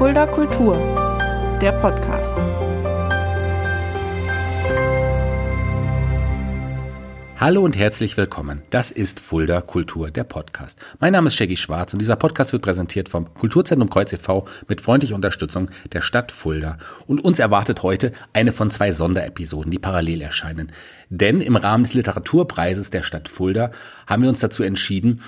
Fulda Kultur, der Podcast. Hallo und herzlich willkommen. Das ist Fulda Kultur, der Podcast. Mein Name ist Shaggy Schwarz und dieser Podcast wird präsentiert vom Kulturzentrum Kreuz e.V. mit freundlicher Unterstützung der Stadt Fulda. Und uns erwartet heute eine von zwei Sonderepisoden, die parallel erscheinen. Denn im Rahmen des Literaturpreises der Stadt Fulda haben wir uns dazu entschieden,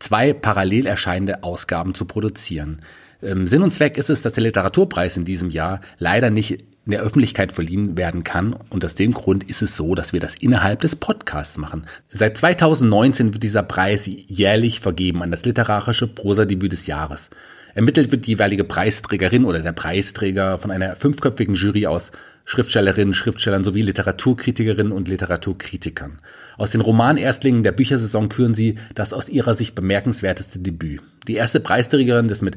zwei parallel erscheinende Ausgaben zu produzieren. Ähm, Sinn und Zweck ist es, dass der Literaturpreis in diesem Jahr leider nicht in der Öffentlichkeit verliehen werden kann. Und aus dem Grund ist es so, dass wir das innerhalb des Podcasts machen. Seit 2019 wird dieser Preis jährlich vergeben an das literarische Prosadebüt des Jahres. Ermittelt wird die jeweilige Preisträgerin oder der Preisträger von einer fünfköpfigen Jury aus Schriftstellerinnen, Schriftstellern sowie Literaturkritikerinnen und Literaturkritikern. Aus den Romanerstling der Büchersaison küren sie das aus ihrer Sicht bemerkenswerteste Debüt. Die erste Preisträgerin des mit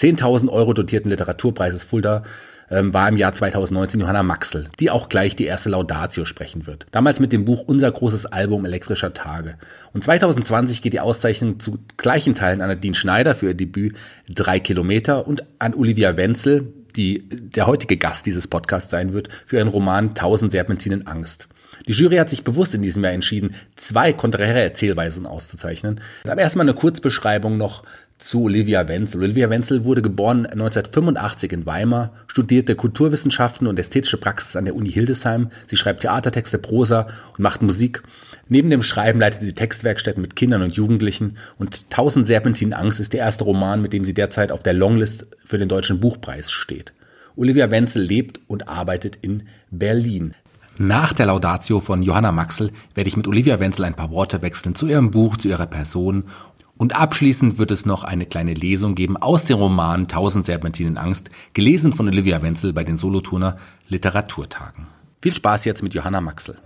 10.000 Euro dotierten Literaturpreises Fulda ähm, war im Jahr 2019 Johanna Maxel, die auch gleich die erste Laudatio sprechen wird. Damals mit dem Buch Unser großes Album elektrischer Tage. Und 2020 geht die Auszeichnung zu gleichen Teilen an Nadine Schneider für ihr Debüt Drei Kilometer und an Olivia Wenzel, die der heutige Gast dieses Podcasts sein wird, für ihren Roman Tausend Serpentinen Angst. Die Jury hat sich bewusst in diesem Jahr entschieden, zwei konträre Erzählweisen auszuzeichnen. Aber erstmal eine Kurzbeschreibung noch zu Olivia Wenzel. Olivia Wenzel wurde geboren 1985 in Weimar, studierte Kulturwissenschaften und ästhetische Praxis an der Uni Hildesheim. Sie schreibt Theatertexte, Prosa und macht Musik. Neben dem Schreiben leitet sie Textwerkstätten mit Kindern und Jugendlichen und Tausend Serpentinen Angst ist der erste Roman, mit dem sie derzeit auf der Longlist für den Deutschen Buchpreis steht. Olivia Wenzel lebt und arbeitet in Berlin. Nach der Laudatio von Johanna Maxel werde ich mit Olivia Wenzel ein paar Worte wechseln zu ihrem Buch, zu ihrer Person und abschließend wird es noch eine kleine Lesung geben aus dem Roman Tausend Serpentinen Angst, gelesen von Olivia Wenzel bei den Solothurner Literaturtagen. Viel Spaß jetzt mit Johanna Maxel.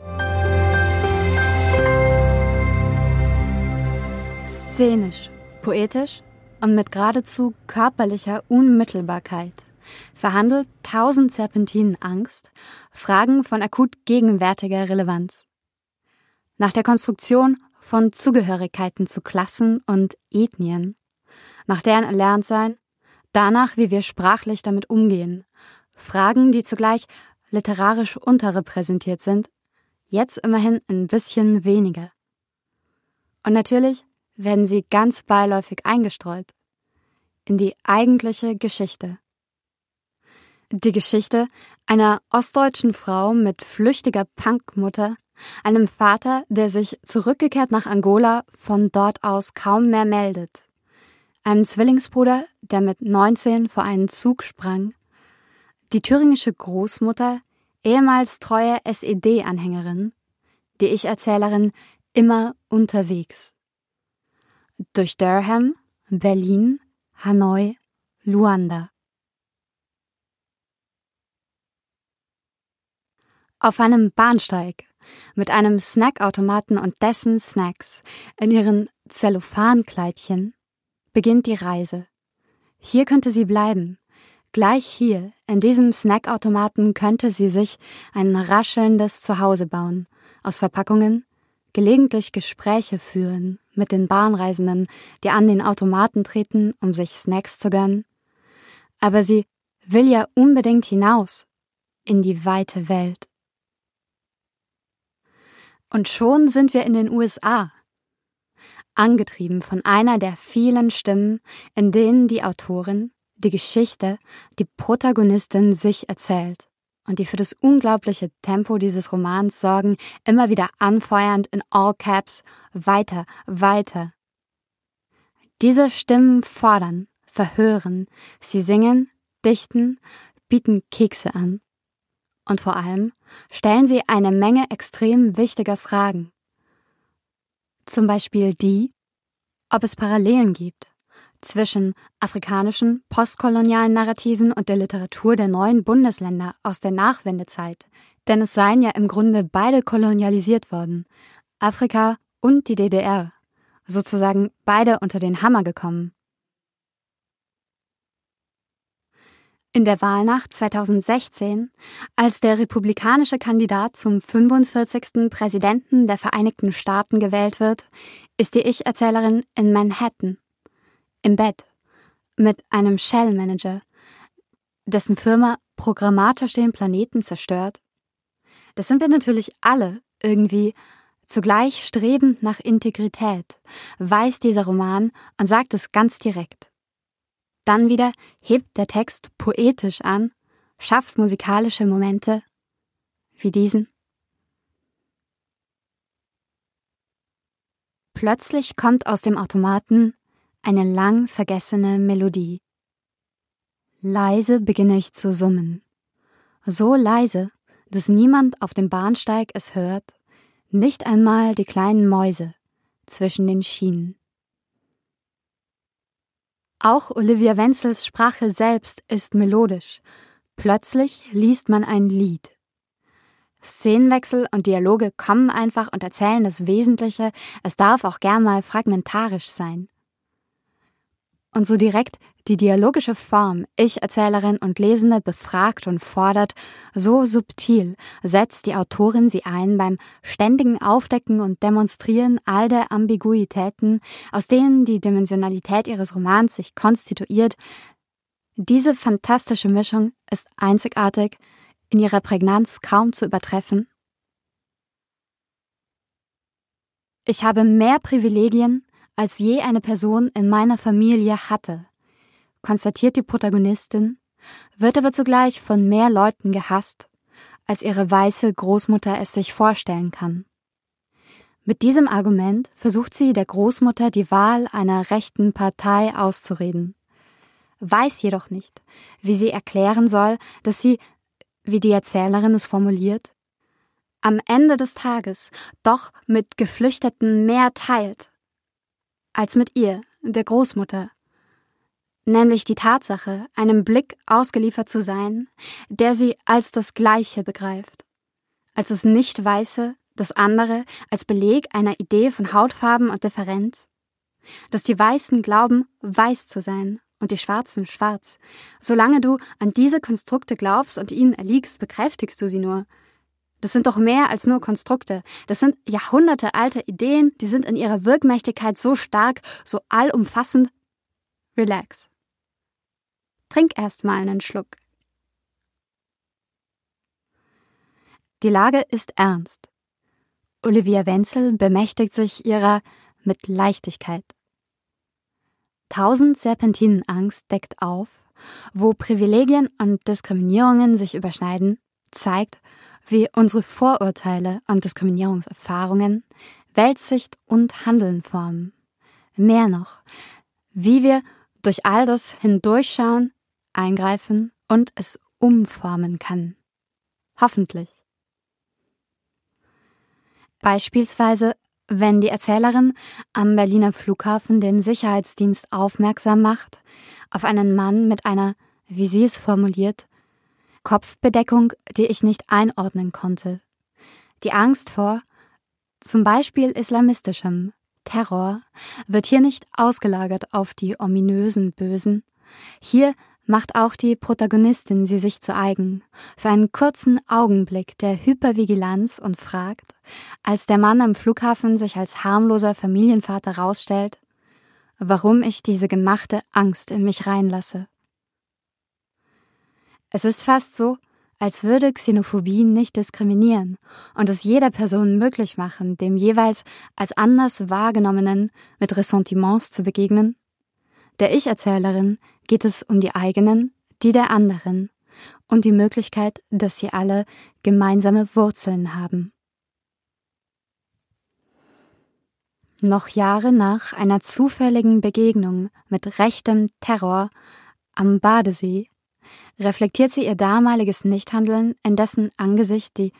Szenisch, poetisch und mit geradezu körperlicher Unmittelbarkeit verhandelt Tausend Serpentinen Angst Fragen von akut gegenwärtiger Relevanz. Nach der Konstruktion von Zugehörigkeiten zu Klassen und Ethnien, nach deren Erlerntsein, danach, wie wir sprachlich damit umgehen, Fragen, die zugleich literarisch unterrepräsentiert sind, jetzt immerhin ein bisschen weniger. Und natürlich werden sie ganz beiläufig eingestreut in die eigentliche Geschichte. Die Geschichte einer ostdeutschen Frau mit flüchtiger Punkmutter, einem Vater, der sich zurückgekehrt nach Angola von dort aus kaum mehr meldet, einem Zwillingsbruder, der mit 19 vor einen Zug sprang, die thüringische Großmutter, ehemals treue SED-Anhängerin, die Ich-Erzählerin immer unterwegs. Durch Durham, Berlin, Hanoi, Luanda. Auf einem Bahnsteig mit einem Snackautomaten und dessen Snacks in ihren Zellophankleidchen beginnt die Reise. Hier könnte sie bleiben. Gleich hier, in diesem Snackautomaten, könnte sie sich ein raschelndes Zuhause bauen, aus Verpackungen, gelegentlich Gespräche führen mit den Bahnreisenden, die an den Automaten treten, um sich Snacks zu gönnen. Aber sie will ja unbedingt hinaus in die weite Welt. Und schon sind wir in den USA. Angetrieben von einer der vielen Stimmen, in denen die Autorin die Geschichte, die Protagonistin sich erzählt und die für das unglaubliche Tempo dieses Romans sorgen, immer wieder anfeuernd in All Caps weiter, weiter. Diese Stimmen fordern, verhören, sie singen, dichten, bieten Kekse an und vor allem stellen sie eine Menge extrem wichtiger Fragen. Zum Beispiel die, ob es Parallelen gibt zwischen afrikanischen, postkolonialen Narrativen und der Literatur der neuen Bundesländer aus der Nachwendezeit, denn es seien ja im Grunde beide kolonialisiert worden, Afrika und die DDR, sozusagen beide unter den Hammer gekommen. In der Wahlnacht 2016, als der republikanische Kandidat zum 45. Präsidenten der Vereinigten Staaten gewählt wird, ist die Ich-Erzählerin in Manhattan, im Bett, mit einem Shell-Manager, dessen Firma programmatisch den Planeten zerstört? Das sind wir natürlich alle irgendwie. Zugleich strebend nach Integrität, weiß dieser Roman und sagt es ganz direkt. Dann wieder hebt der Text poetisch an, schafft musikalische Momente wie diesen. Plötzlich kommt aus dem Automaten eine lang vergessene Melodie. Leise beginne ich zu summen. So leise, dass niemand auf dem Bahnsteig es hört, nicht einmal die kleinen Mäuse zwischen den Schienen. Auch Olivia Wenzels Sprache selbst ist melodisch. Plötzlich liest man ein Lied. Szenenwechsel und Dialoge kommen einfach und erzählen das Wesentliche, es darf auch gern mal fragmentarisch sein. Und so direkt die dialogische Form Ich-Erzählerin und Lesende befragt und fordert, so subtil setzt die Autorin sie ein beim ständigen Aufdecken und Demonstrieren all der Ambiguitäten, aus denen die Dimensionalität ihres Romans sich konstituiert. Diese fantastische Mischung ist einzigartig, in ihrer Prägnanz kaum zu übertreffen? Ich habe mehr Privilegien, als je eine Person in meiner Familie hatte, konstatiert die Protagonistin, wird aber zugleich von mehr Leuten gehasst, als ihre weiße Großmutter es sich vorstellen kann. Mit diesem Argument versucht sie der Großmutter die Wahl einer rechten Partei auszureden, weiß jedoch nicht, wie sie erklären soll, dass sie wie die Erzählerin es formuliert, am Ende des Tages doch mit Geflüchteten mehr teilt als mit ihr, der Großmutter, nämlich die Tatsache, einem Blick ausgeliefert zu sein, der sie als das Gleiche begreift, als das Nicht-Weiße, das andere als Beleg einer Idee von Hautfarben und Differenz, dass die Weißen glauben, weiß zu sein und die Schwarzen schwarz. Solange du an diese Konstrukte glaubst und ihnen erliegst, bekräftigst du sie nur. Das sind doch mehr als nur Konstrukte. Das sind jahrhundertealte Ideen, die sind in ihrer Wirkmächtigkeit so stark, so allumfassend. Relax. Trink erst mal einen Schluck. Die Lage ist ernst. Olivia Wenzel bemächtigt sich ihrer mit Leichtigkeit. Tausend Serpentinenangst deckt auf, wo Privilegien und Diskriminierungen sich überschneiden, zeigt, wie unsere Vorurteile und Diskriminierungserfahrungen Weltsicht und Handeln formen. Mehr noch, wie wir durch all das hindurchschauen, eingreifen und es umformen kann. Hoffentlich. Beispielsweise wenn die Erzählerin am Berliner Flughafen den Sicherheitsdienst aufmerksam macht auf einen Mann mit einer, wie sie es formuliert, Kopfbedeckung, die ich nicht einordnen konnte. Die Angst vor, zum Beispiel islamistischem Terror, wird hier nicht ausgelagert auf die ominösen Bösen. Hier macht auch die Protagonistin sie sich zu eigen, für einen kurzen Augenblick der Hypervigilanz und fragt, als der Mann am Flughafen sich als harmloser Familienvater rausstellt, warum ich diese gemachte Angst in mich reinlasse. Es ist fast so, als würde Xenophobie nicht diskriminieren und es jeder Person möglich machen, dem jeweils als anders wahrgenommenen mit Ressentiments zu begegnen. Der Ich-Erzählerin geht es um die eigenen, die der anderen und die Möglichkeit, dass sie alle gemeinsame Wurzeln haben. Noch Jahre nach einer zufälligen Begegnung mit rechtem Terror am Badesee reflektiert sie ihr damaliges Nichthandeln, in dessen Angesicht die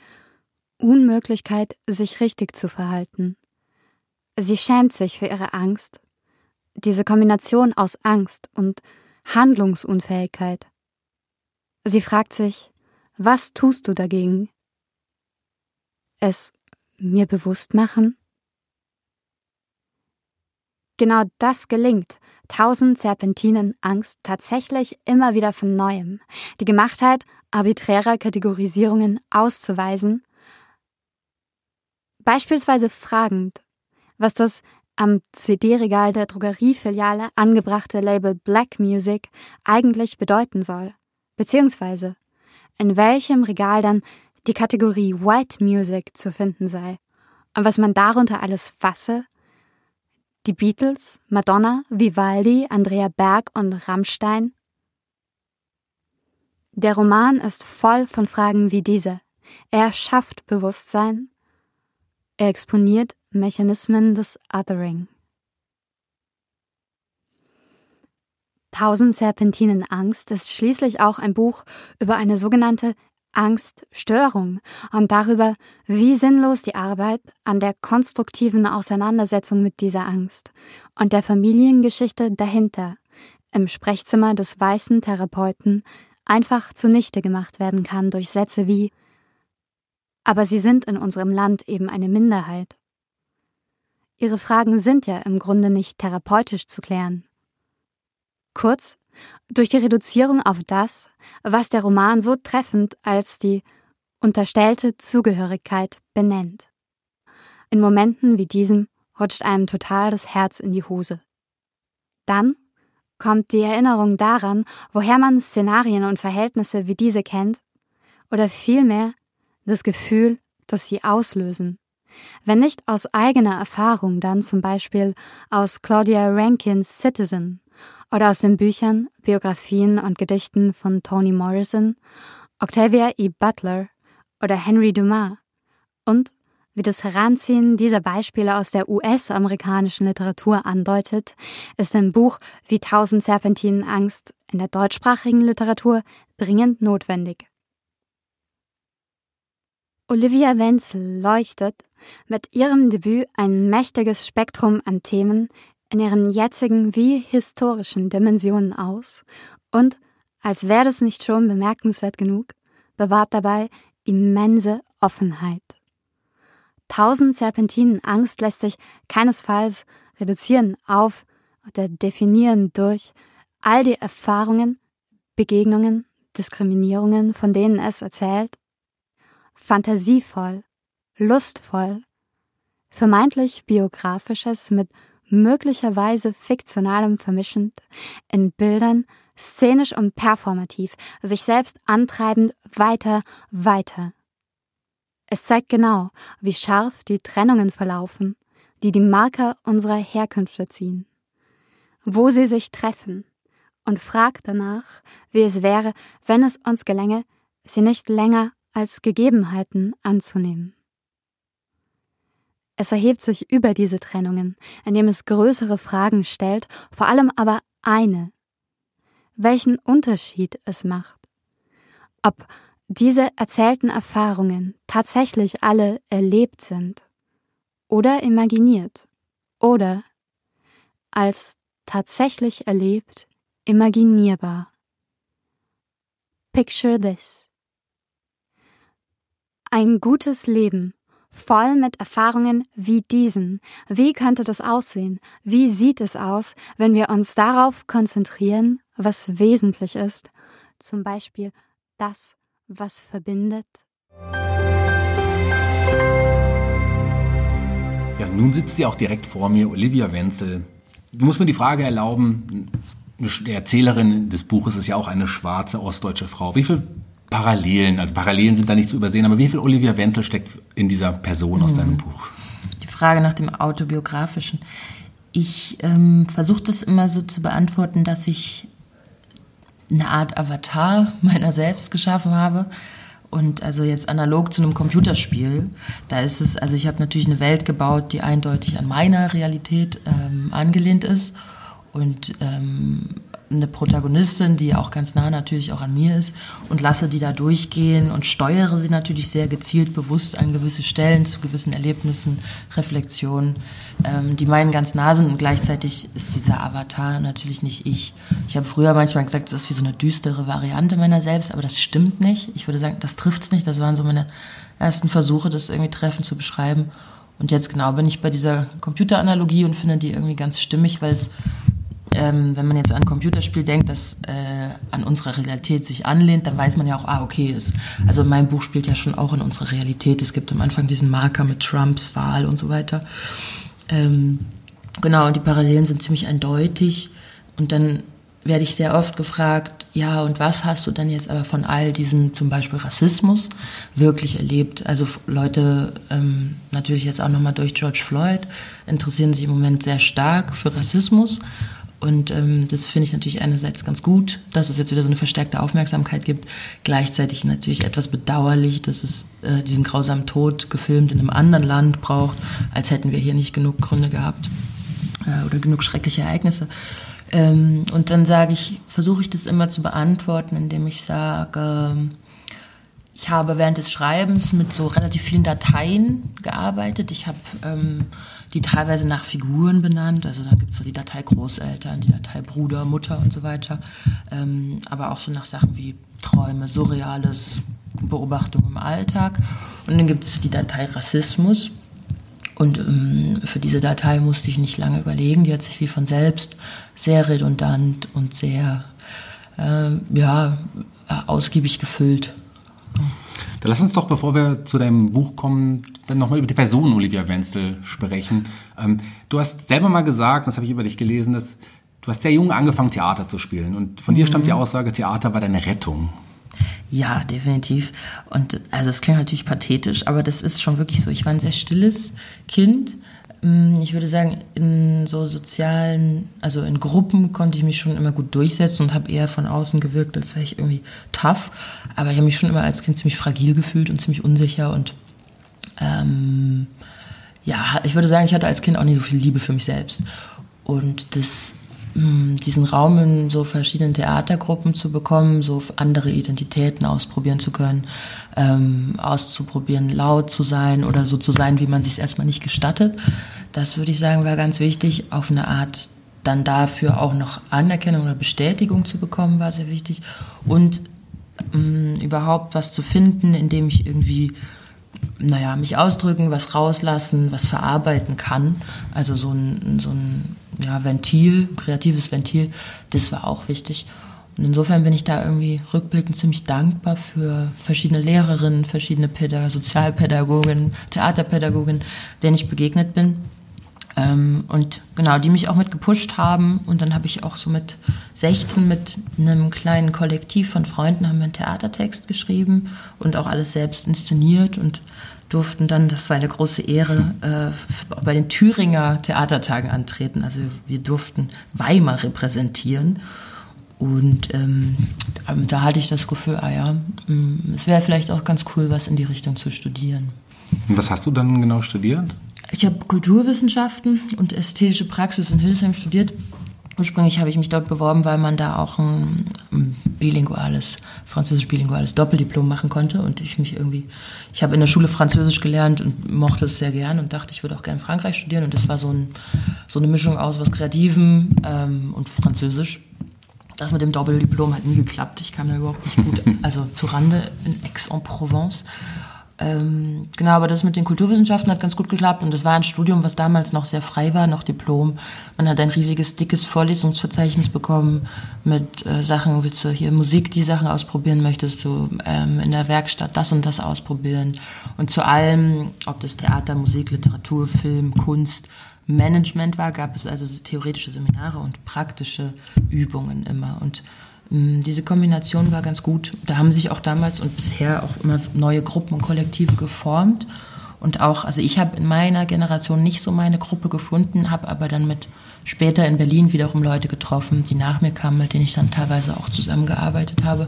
Unmöglichkeit, sich richtig zu verhalten. Sie schämt sich für ihre Angst, diese Kombination aus Angst und Handlungsunfähigkeit. Sie fragt sich, was tust du dagegen? Es mir bewusst machen? Genau das gelingt, tausend Serpentinen Angst tatsächlich immer wieder von neuem, die Gemachtheit arbiträrer Kategorisierungen auszuweisen, beispielsweise fragend, was das am CD-Regal der Drogeriefiliale angebrachte Label Black Music eigentlich bedeuten soll. beziehungsweise in welchem Regal dann die Kategorie White Music zu finden sei und was man darunter alles fasse. Die Beatles, Madonna, Vivaldi, Andrea Berg und Rammstein. Der Roman ist voll von Fragen wie diese. Er schafft Bewusstsein. Er exponiert Mechanismen des Othering. Tausend Serpentinen Angst ist schließlich auch ein Buch über eine sogenannte Angststörung und darüber, wie sinnlos die Arbeit an der konstruktiven Auseinandersetzung mit dieser Angst und der Familiengeschichte dahinter im Sprechzimmer des weißen Therapeuten einfach zunichte gemacht werden kann durch Sätze wie Aber Sie sind in unserem Land eben eine Minderheit. Ihre Fragen sind ja im Grunde nicht therapeutisch zu klären. Kurz, durch die Reduzierung auf das, was der Roman so treffend als die unterstellte Zugehörigkeit benennt. In Momenten wie diesem rutscht einem total das Herz in die Hose. Dann kommt die Erinnerung daran, woher man Szenarien und Verhältnisse wie diese kennt, oder vielmehr das Gefühl, das sie auslösen. Wenn nicht aus eigener Erfahrung, dann zum Beispiel aus Claudia Rankins Citizen oder aus den Büchern, Biografien und Gedichten von Toni Morrison, Octavia E. Butler oder Henry Dumas und wie das Heranziehen dieser Beispiele aus der US-amerikanischen Literatur andeutet, ist ein Buch wie Tausend Serpentinen Angst in der deutschsprachigen Literatur dringend notwendig. Olivia Wenzel leuchtet mit ihrem Debüt ein mächtiges Spektrum an Themen in ihren jetzigen wie historischen Dimensionen aus und, als wäre das nicht schon bemerkenswert genug, bewahrt dabei immense Offenheit. Tausend Serpentinen Angst lässt sich keinesfalls reduzieren auf oder definieren durch all die Erfahrungen, Begegnungen, Diskriminierungen, von denen es erzählt. Fantasievoll, lustvoll, vermeintlich biografisches mit möglicherweise fiktionalem vermischend, in Bildern, szenisch und performativ, sich selbst antreibend weiter, weiter. Es zeigt genau, wie scharf die Trennungen verlaufen, die die Marker unserer Herkünfte ziehen, wo sie sich treffen, und fragt danach, wie es wäre, wenn es uns gelänge, sie nicht länger als Gegebenheiten anzunehmen. Es erhebt sich über diese Trennungen, indem es größere Fragen stellt, vor allem aber eine. Welchen Unterschied es macht. Ob diese erzählten Erfahrungen tatsächlich alle erlebt sind oder imaginiert oder als tatsächlich erlebt imaginierbar. Picture this. Ein gutes Leben voll mit Erfahrungen wie diesen. Wie könnte das aussehen? Wie sieht es aus, wenn wir uns darauf konzentrieren, was wesentlich ist? Zum Beispiel das, was verbindet. Ja, nun sitzt sie auch direkt vor mir, Olivia Wenzel. Du musst mir die Frage erlauben, die Erzählerin des Buches ist ja auch eine schwarze ostdeutsche Frau. Wie viel Parallelen, also Parallelen sind da nicht zu übersehen, aber wie viel Olivia Wenzel steckt in dieser Person aus deinem Buch? Die Frage nach dem autobiografischen. Ich ähm, versuche das immer so zu beantworten, dass ich eine Art Avatar meiner selbst geschaffen habe. Und also jetzt analog zu einem Computerspiel, da ist es, also ich habe natürlich eine Welt gebaut, die eindeutig an meiner Realität ähm, angelehnt ist. Und ähm, eine Protagonistin, die auch ganz nah natürlich auch an mir ist und lasse die da durchgehen und steuere sie natürlich sehr gezielt bewusst an gewisse Stellen zu gewissen Erlebnissen, Reflexionen, ähm, die meinen ganz nah sind und gleichzeitig ist dieser Avatar natürlich nicht ich. Ich habe früher manchmal gesagt, das ist wie so eine düstere Variante meiner selbst, aber das stimmt nicht. Ich würde sagen, das trifft es nicht. Das waren so meine ersten Versuche, das irgendwie treffend zu beschreiben. Und jetzt genau bin ich bei dieser Computeranalogie und finde die irgendwie ganz stimmig, weil es ähm, wenn man jetzt an ein Computerspiel denkt, das äh, an unsere Realität sich anlehnt, dann weiß man ja auch, ah, okay, ist, also mein Buch spielt ja schon auch in unserer Realität. Es gibt am Anfang diesen Marker mit Trumps Wahl und so weiter. Ähm, genau, und die Parallelen sind ziemlich eindeutig. Und dann werde ich sehr oft gefragt, ja, und was hast du dann jetzt aber von all diesem zum Beispiel Rassismus wirklich erlebt? Also Leute, ähm, natürlich jetzt auch nochmal durch George Floyd, interessieren sich im Moment sehr stark für Rassismus. Und ähm, das finde ich natürlich einerseits ganz gut, dass es jetzt wieder so eine verstärkte Aufmerksamkeit gibt. Gleichzeitig natürlich etwas bedauerlich, dass es äh, diesen grausamen Tod gefilmt in einem anderen Land braucht, als hätten wir hier nicht genug Gründe gehabt äh, oder genug schreckliche Ereignisse. Ähm, und dann sage ich, versuche ich das immer zu beantworten, indem ich sage, ich habe während des Schreibens mit so relativ vielen Dateien gearbeitet. Ich habe ähm, die teilweise nach Figuren benannt. Also da gibt es so die Datei Großeltern, die Datei Bruder, Mutter und so weiter. Ähm, aber auch so nach Sachen wie Träume, Surreales, Beobachtung im Alltag. Und dann gibt es die Datei Rassismus. Und ähm, für diese Datei musste ich nicht lange überlegen. Die hat sich wie von selbst sehr redundant und sehr äh, ja, ausgiebig gefüllt. Dann lass uns doch, bevor wir zu deinem Buch kommen, dann nochmal über die Person Olivia Wenzel sprechen. Ähm, du hast selber mal gesagt, das habe ich über dich gelesen, dass du hast sehr jung angefangen, Theater zu spielen. Und von mhm. dir stammt die Aussage, Theater war deine Rettung. Ja, definitiv. Und also es klingt natürlich pathetisch, aber das ist schon wirklich so. Ich war ein sehr stilles Kind. Ich würde sagen, in so sozialen, also in Gruppen konnte ich mich schon immer gut durchsetzen und habe eher von außen gewirkt, als wäre ich irgendwie tough. Aber ich habe mich schon immer als Kind ziemlich fragil gefühlt und ziemlich unsicher und ähm, ja, ich würde sagen, ich hatte als Kind auch nicht so viel Liebe für mich selbst. Und das diesen Raum in so verschiedenen Theatergruppen zu bekommen, so andere Identitäten ausprobieren zu können, ähm, auszuprobieren, laut zu sein oder so zu sein, wie man sich erstmal nicht gestattet. Das würde ich sagen, war ganz wichtig. Auf eine Art dann dafür auch noch Anerkennung oder Bestätigung zu bekommen, war sehr wichtig. Und ähm, überhaupt was zu finden, in dem ich irgendwie naja, mich ausdrücken, was rauslassen, was verarbeiten kann. Also so ein, so ein ja, Ventil, kreatives Ventil, das war auch wichtig. Und insofern bin ich da irgendwie rückblickend ziemlich dankbar für verschiedene Lehrerinnen, verschiedene Pädag Sozialpädagogen, Theaterpädagogen, denen ich begegnet bin. Ähm, und genau, die mich auch mit gepusht haben. Und dann habe ich auch so mit 16 mit einem kleinen Kollektiv von Freunden haben wir einen Theatertext geschrieben und auch alles selbst inszeniert und durften dann, das war eine große Ehre, äh, bei den Thüringer Theatertagen antreten. Also wir durften Weimar repräsentieren. Und ähm, ähm da hatte ich das Gefühl, ah ja, mm, es wäre vielleicht auch ganz cool, was in die Richtung zu studieren. Und was hast du dann genau studiert? Ich habe Kulturwissenschaften und ästhetische Praxis in Hildesheim studiert Ursprünglich habe ich mich dort beworben, weil man da auch ein, bilinguales, französisch-bilinguales Doppeldiplom machen konnte und ich mich irgendwie, ich habe in der Schule Französisch gelernt und mochte es sehr gern und dachte, ich würde auch gerne in Frankreich studieren und das war so, ein, so eine Mischung aus was Kreativem ähm, und Französisch. Das mit dem Doppeldiplom hat nie geklappt. Ich kam da überhaupt nicht gut, also zu Rande in Aix-en-Provence ähm, genau, aber das mit den Kulturwissenschaften hat ganz gut geklappt und das war ein Studium, was damals noch sehr frei war, noch Diplom. Man hat ein riesiges, dickes Vorlesungsverzeichnis bekommen mit äh, Sachen, willst du hier Musik, die Sachen ausprobieren möchtest, du ähm, in der Werkstatt das und das ausprobieren. Und zu allem, ob das Theater, Musik, Literatur, Film, Kunst, Management war, gab es also theoretische Seminare und praktische Übungen immer. Und diese Kombination war ganz gut. Da haben sich auch damals und bisher auch immer neue Gruppen und Kollektive geformt. Und auch, also ich habe in meiner Generation nicht so meine Gruppe gefunden, habe aber dann mit später in Berlin wiederum Leute getroffen, die nach mir kamen, mit denen ich dann teilweise auch zusammengearbeitet habe.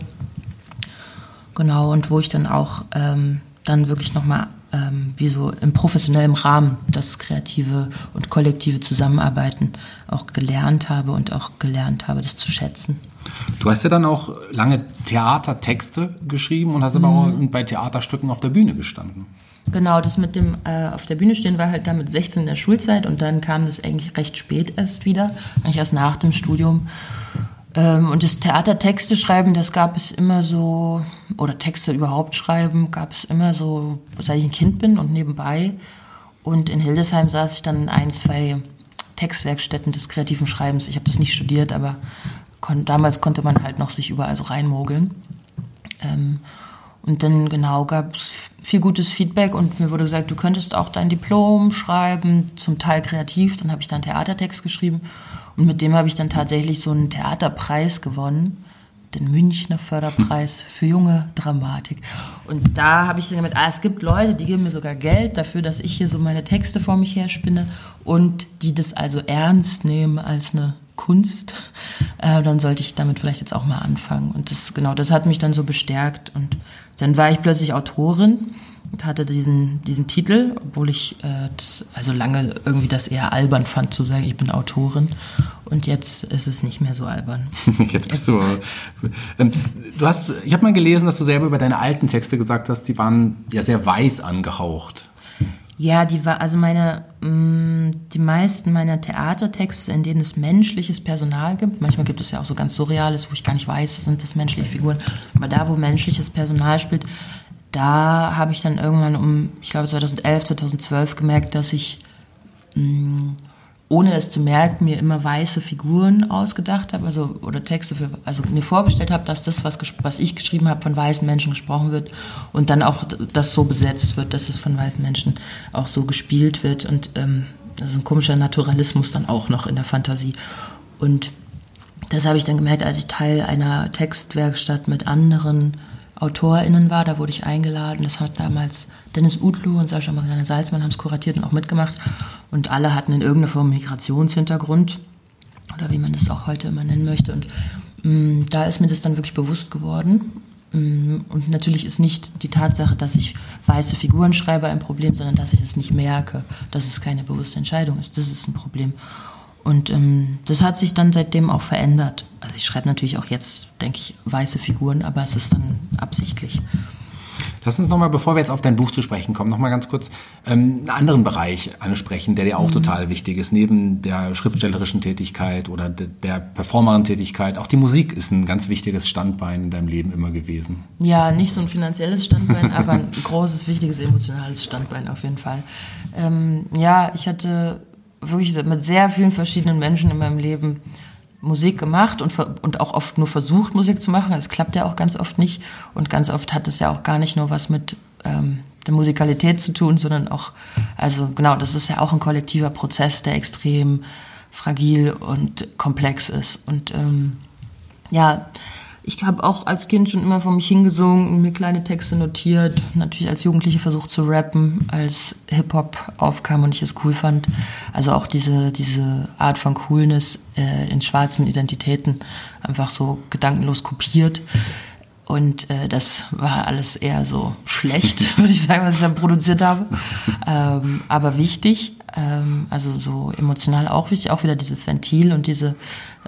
Genau, und wo ich dann auch ähm, dann wirklich nochmal ähm, wie so im professionellen Rahmen das kreative und kollektive Zusammenarbeiten auch gelernt habe und auch gelernt habe, das zu schätzen. Du hast ja dann auch lange Theatertexte geschrieben und hast mhm. aber auch bei Theaterstücken auf der Bühne gestanden. Genau, das mit dem äh, auf der Bühne stehen war halt damit 16 in der Schulzeit und dann kam das eigentlich recht spät erst wieder, eigentlich erst nach dem Studium. Ähm, und das Theatertexte schreiben, das gab es immer so, oder Texte überhaupt schreiben, gab es immer so, seit ich ein Kind bin und nebenbei. Und in Hildesheim saß ich dann in ein, zwei Textwerkstätten des kreativen Schreibens. Ich habe das nicht studiert, aber kon damals konnte man halt noch sich überall so reinmogeln. Ähm, und dann genau gab es viel gutes Feedback und mir wurde gesagt, du könntest auch dein Diplom schreiben, zum Teil kreativ. Dann habe ich dann Theatertext geschrieben und mit dem habe ich dann tatsächlich so einen Theaterpreis gewonnen den Münchner Förderpreis für junge Dramatik. Und da habe ich dann gedacht, ah, es gibt Leute, die geben mir sogar Geld dafür, dass ich hier so meine Texte vor mich her spinne und die das also ernst nehmen als eine Kunst, äh, dann sollte ich damit vielleicht jetzt auch mal anfangen. Und das, genau, das hat mich dann so bestärkt. Und dann war ich plötzlich Autorin hatte diesen, diesen Titel, obwohl ich äh, das also lange irgendwie das eher albern fand, zu sagen, ich bin Autorin. Und jetzt ist es nicht mehr so albern. jetzt bist du. Ähm, du hast, ich habe mal gelesen, dass du selber über deine alten Texte gesagt hast, die waren ja sehr weiß angehaucht. Ja, die war, also meine, mh, mm, die meisten meiner Theatertexte, in denen es menschliches Personal gibt, manchmal gibt es ja auch so ganz Surreales, wo ich gar nicht weiß, sind das menschliche Figuren, aber da, wo menschliches Personal spielt, da habe ich dann irgendwann um, ich glaube 2011, 2012 gemerkt, dass ich mm, ohne es zu merken, mir immer weiße Figuren ausgedacht habe, also oder Texte für, also mir vorgestellt habe, dass das, was, was ich geschrieben habe, von weißen Menschen gesprochen wird und dann auch das so besetzt wird, dass es von weißen Menschen auch so gespielt wird und ähm, das ist ein komischer Naturalismus dann auch noch in der Fantasie. Und das habe ich dann gemerkt, als ich Teil einer Textwerkstatt mit anderen AutorInnen war. Da wurde ich eingeladen. Das hat damals Dennis Utlu und Sascha Marianne Salzmann haben es kuratiert und auch mitgemacht. Und alle hatten in irgendeiner Form Migrationshintergrund oder wie man das auch heute immer nennen möchte. Und mh, mm, da ist mir das dann wirklich bewusst geworden. Mm, und natürlich ist nicht die Tatsache, dass ich weiße Figuren schreibe, ein Problem, sondern dass ich es nicht merke, dass es keine bewusste Entscheidung ist. Das ist ein Problem. Und ähm, das hat sich dann seitdem auch verändert. Also ich schreibe natürlich auch jetzt, denke ich, weiße Figuren, aber es ist dann absichtlich. Lass uns nochmal, bevor wir jetzt auf dein Buch zu sprechen kommen, nochmal ganz kurz ähm, einen anderen Bereich ansprechen, der dir auch mhm. total wichtig ist, neben der schriftstellerischen Tätigkeit oder de der Performerin-Tätigkeit. Auch die Musik ist ein ganz wichtiges Standbein in deinem Leben immer gewesen. Ja, nicht so ein finanzielles Standbein, aber ein großes, wichtiges, emotionales Standbein auf jeden Fall. Ähm, ja, ich hatte wirklich mit sehr vielen verschiedenen Menschen in meinem Leben Musik gemacht und, und auch oft nur versucht, Musik zu machen. Es klappt ja auch ganz oft nicht. Und ganz oft hat es ja auch gar nicht nur was mit ähm, der Musikalität zu tun, sondern auch, also genau, das ist ja auch ein kollektiver Prozess, der extrem fragil und komplex ist. Und ähm, ja, ich habe auch als Kind schon immer vor mich hingesungen und mir kleine Texte notiert. Natürlich als Jugendliche versucht zu rappen, als Hip-Hop aufkam und ich es cool fand. Also auch diese, diese Art von Coolness äh, in schwarzen Identitäten einfach so gedankenlos kopiert. Und äh, das war alles eher so schlecht, würde ich sagen, was ich dann produziert habe. Ähm, aber wichtig, ähm, also so emotional auch wichtig, auch wieder dieses Ventil und diese,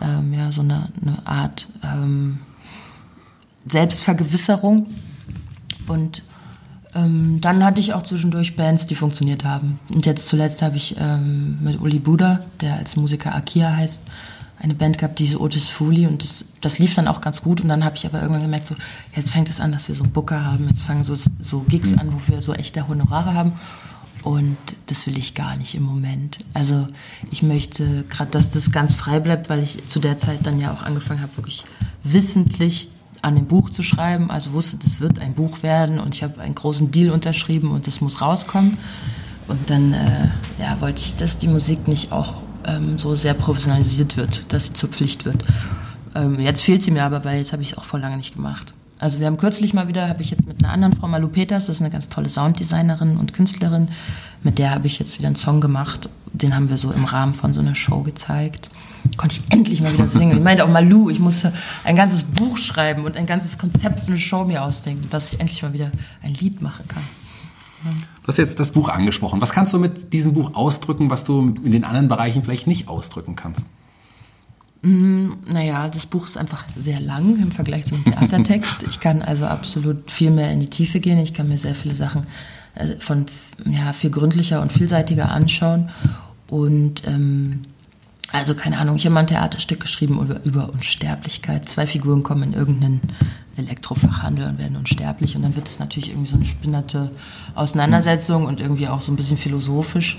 ähm, ja, so eine, eine Art ähm, Selbstvergewisserung. Und ähm, dann hatte ich auch zwischendurch Bands, die funktioniert haben. Und jetzt zuletzt habe ich ähm, mit Uli Buda, der als Musiker Akia heißt, eine Band gehabt, die ist Otis Fuli und das, das lief dann auch ganz gut und dann habe ich aber irgendwann gemerkt, so jetzt fängt es an, dass wir so einen Booker haben, jetzt fangen so, so Gigs mhm. an, wo wir so echte Honorare haben und das will ich gar nicht im Moment. Also ich möchte gerade, dass das ganz frei bleibt, weil ich zu der Zeit dann ja auch angefangen habe, wirklich wissentlich an dem Buch zu schreiben. Also wusste, das wird ein Buch werden und ich habe einen großen Deal unterschrieben und das muss rauskommen. Und dann äh, ja, wollte ich, dass die Musik nicht auch ähm, so sehr professionalisiert wird, dass sie zur Pflicht wird. Ähm, jetzt fehlt sie mir aber, weil jetzt habe ich es auch vor lange nicht gemacht. Also wir haben kürzlich mal wieder, habe ich jetzt mit einer anderen Frau, Malu Peters, das ist eine ganz tolle Sounddesignerin und Künstlerin, mit der habe ich jetzt wieder einen Song gemacht. Den haben wir so im Rahmen von so einer Show gezeigt konnte ich endlich mal wieder singen. Ich meinte auch mal, Lou, ich musste ein ganzes Buch schreiben und ein ganzes Konzept für eine Show mir ausdenken, dass ich endlich mal wieder ein Lied machen kann. Du hast jetzt das Buch angesprochen. Was kannst du mit diesem Buch ausdrücken, was du in den anderen Bereichen vielleicht nicht ausdrücken kannst? Mm, naja, das Buch ist einfach sehr lang im Vergleich zum Theatertext. Ich kann also absolut viel mehr in die Tiefe gehen. Ich kann mir sehr viele Sachen äh, von ja, viel gründlicher und vielseitiger anschauen. Und ähm, also keine Ahnung, ich habe mal ein Theaterstück geschrieben über, über Unsterblichkeit. Zwei Figuren kommen in irgendeinen Elektrofachhandel und werden unsterblich und dann wird es natürlich irgendwie so eine spinnerte Auseinandersetzung und irgendwie auch so ein bisschen philosophisch.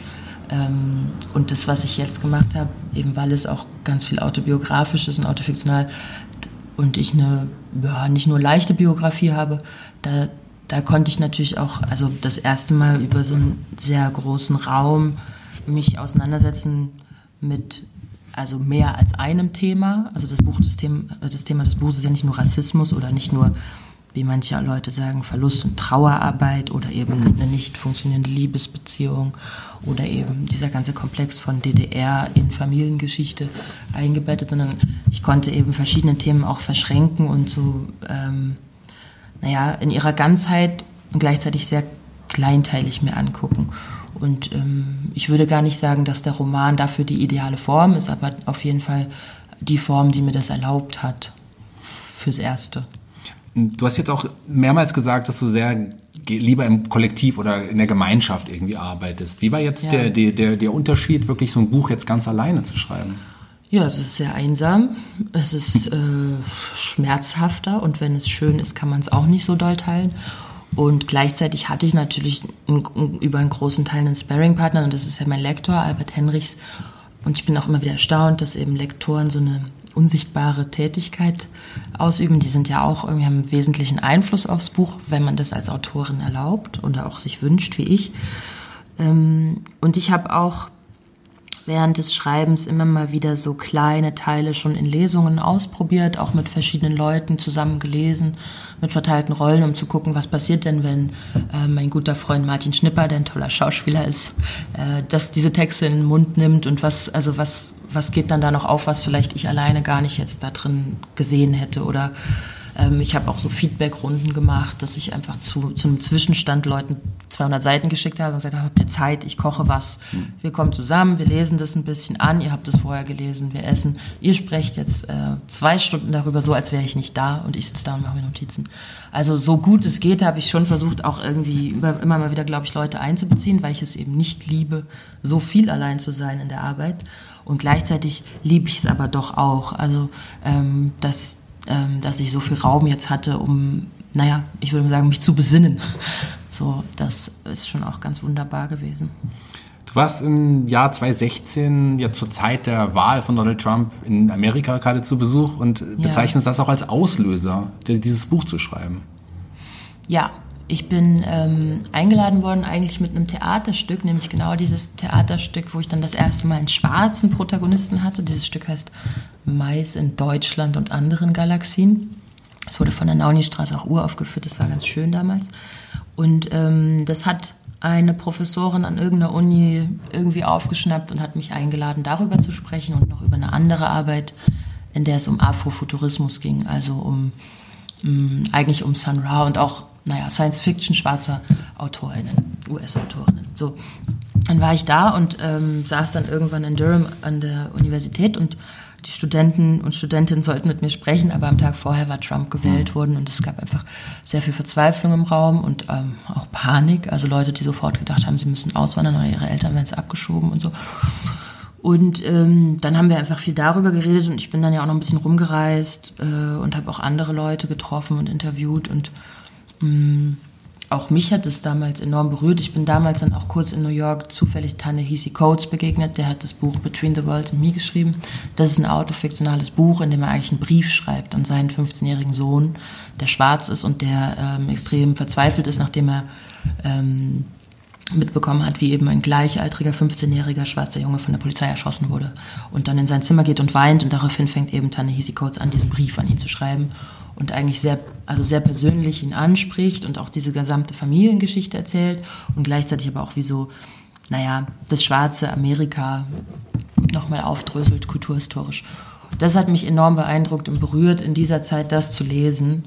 Ähm, und das, was ich jetzt gemacht habe, eben weil es auch ganz viel autobiografisch ist und autofiktional und ich eine, ja, nicht nur leichte Biografie habe, da, da konnte ich natürlich auch, also das erste Mal über so einen sehr großen Raum mich auseinandersetzen mit also mehr als einem Thema. Also das Buch, das Thema, das Thema des Buches ist ja nicht nur Rassismus oder nicht nur, wie manche Leute sagen, Verlust und Trauerarbeit oder eben eine nicht funktionierende Liebesbeziehung oder eben dieser ganze Komplex von DDR in Familiengeschichte eingebettet, sondern ich konnte eben verschiedene Themen auch verschränken und so, ähm, naja, in ihrer Ganzheit und gleichzeitig sehr kleinteilig mir angucken. Und ähm, ich würde gar nicht sagen, dass der Roman dafür die ideale Form ist, aber auf jeden Fall die Form, die mir das erlaubt hat, fürs Erste. Du hast jetzt auch mehrmals gesagt, dass du sehr lieber im Kollektiv oder in der Gemeinschaft irgendwie arbeitest. Wie war jetzt ja. der, der, der Unterschied, wirklich so ein Buch jetzt ganz alleine zu schreiben? Ja, es ist sehr einsam, es ist äh, schmerzhafter und wenn es schön ist, kann man es auch nicht so doll teilen. Und gleichzeitig hatte ich natürlich einen, über einen großen Teil einen Sparring-Partner und das ist ja mein Lektor, Albert Henrichs. Und ich bin auch immer wieder erstaunt, dass eben Lektoren so eine unsichtbare Tätigkeit ausüben. Die sind ja auch irgendwie haben einen wesentlichen Einfluss aufs Buch, wenn man das als Autorin erlaubt oder auch sich wünscht, wie ich. Ähm, und ich habe auch während des Schreibens immer mal wieder so kleine Teile schon in Lesungen ausprobiert, auch mit verschiedenen Leuten zusammen gelesen mit verteilten Rollen, um zu gucken, was passiert denn, wenn äh, mein guter Freund Martin Schnipper, der ein toller Schauspieler ist, äh, dass diese Texte in den Mund nimmt und was, also was, was geht dann da noch auf, was vielleicht ich alleine gar nicht jetzt da drin gesehen hätte oder ähm, ich habe auch so Feedback-Runden gemacht, dass ich einfach zu, zu einem Zwischenstand Leuten 200 Seiten geschickt habe und gesagt habe, habt ihr Zeit, ich koche was. Wir kommen zusammen, wir lesen das ein bisschen an, ihr habt es vorher gelesen, wir essen. Ihr sprecht jetzt äh, zwei Stunden darüber, so als wäre ich nicht da und ich sitze da und mache mir Notizen. Also so gut es geht, habe ich schon versucht, auch irgendwie immer, immer mal wieder, glaube ich, Leute einzubeziehen, weil ich es eben nicht liebe, so viel allein zu sein in der Arbeit. Und gleichzeitig liebe ich es aber doch auch. Also ähm, dass ähm, dass ich so viel Raum jetzt hatte, um, naja, ich würde mal sagen, mich zu besinnen. So, das ist schon auch ganz wunderbar gewesen. Du warst im Jahr 2016, ja zur Zeit der Wahl von Donald Trump in Amerika gerade zu Besuch und bezeichnest ja. das auch als Auslöser, dieses Buch zu schreiben. Ja, ich bin ähm, eingeladen worden eigentlich mit einem Theaterstück, nämlich genau dieses Theaterstück, wo ich dann das erste Mal einen schwarzen Protagonisten hatte. Dieses Stück heißt Mais in Deutschland und anderen Galaxien. Es wurde von der Naunistraße auch uraufgeführt, das war ganz schön damals. Und ähm, das hat eine Professorin an irgendeiner Uni irgendwie aufgeschnappt und hat mich eingeladen, darüber zu sprechen und noch über eine andere Arbeit, in der es um Afrofuturismus ging, also um mh, mm, eigentlich um Sun Ra und auch naja, Science-Fiction schwarzer Autorinnen, US-Autorinnen. So, dann war ich da und ähm, saß dann irgendwann in Durham an der Universität und die Studenten und Studentinnen sollten mit mir sprechen, aber am Tag vorher war Trump gewählt worden und es gab einfach sehr viel Verzweiflung im Raum und ähm, auch Panik. Also Leute, die sofort gedacht haben, sie müssen auswandern oder ihre Eltern werden es abgeschoben und so. Und ähm, dann haben wir einfach viel darüber geredet und ich bin dann ja auch noch ein bisschen rumgereist äh, und habe auch andere Leute getroffen und interviewt und mh, mm, auch mich hat es damals enorm berührt. Ich bin damals dann auch kurz in New York zufällig Ta-Nehisi Coates begegnet. Der hat das Buch Between the World and Me geschrieben. Das ist ein autofiktionales Buch, in dem er eigentlich einen Brief schreibt an seinen 15-jährigen Sohn, der schwarz ist und der ähm, extrem verzweifelt ist, nachdem er ähm, mitbekommen hat, wie eben ein gleichaltriger 15-jähriger schwarzer Junge von der Polizei erschossen wurde und dann in sein Zimmer geht und weint und daraufhin fängt eben Ta-Nehisi Coates an, diesen Brief an ihn zu schreiben und eigentlich sehr, also sehr persönlich ihn anspricht und auch diese gesamte Familiengeschichte erzählt und gleichzeitig aber auch wie so, naja, das schwarze Amerika nochmal aufdröselt, kulturhistorisch. Das hat mich enorm beeindruckt und berührt, in dieser Zeit das zu lesen.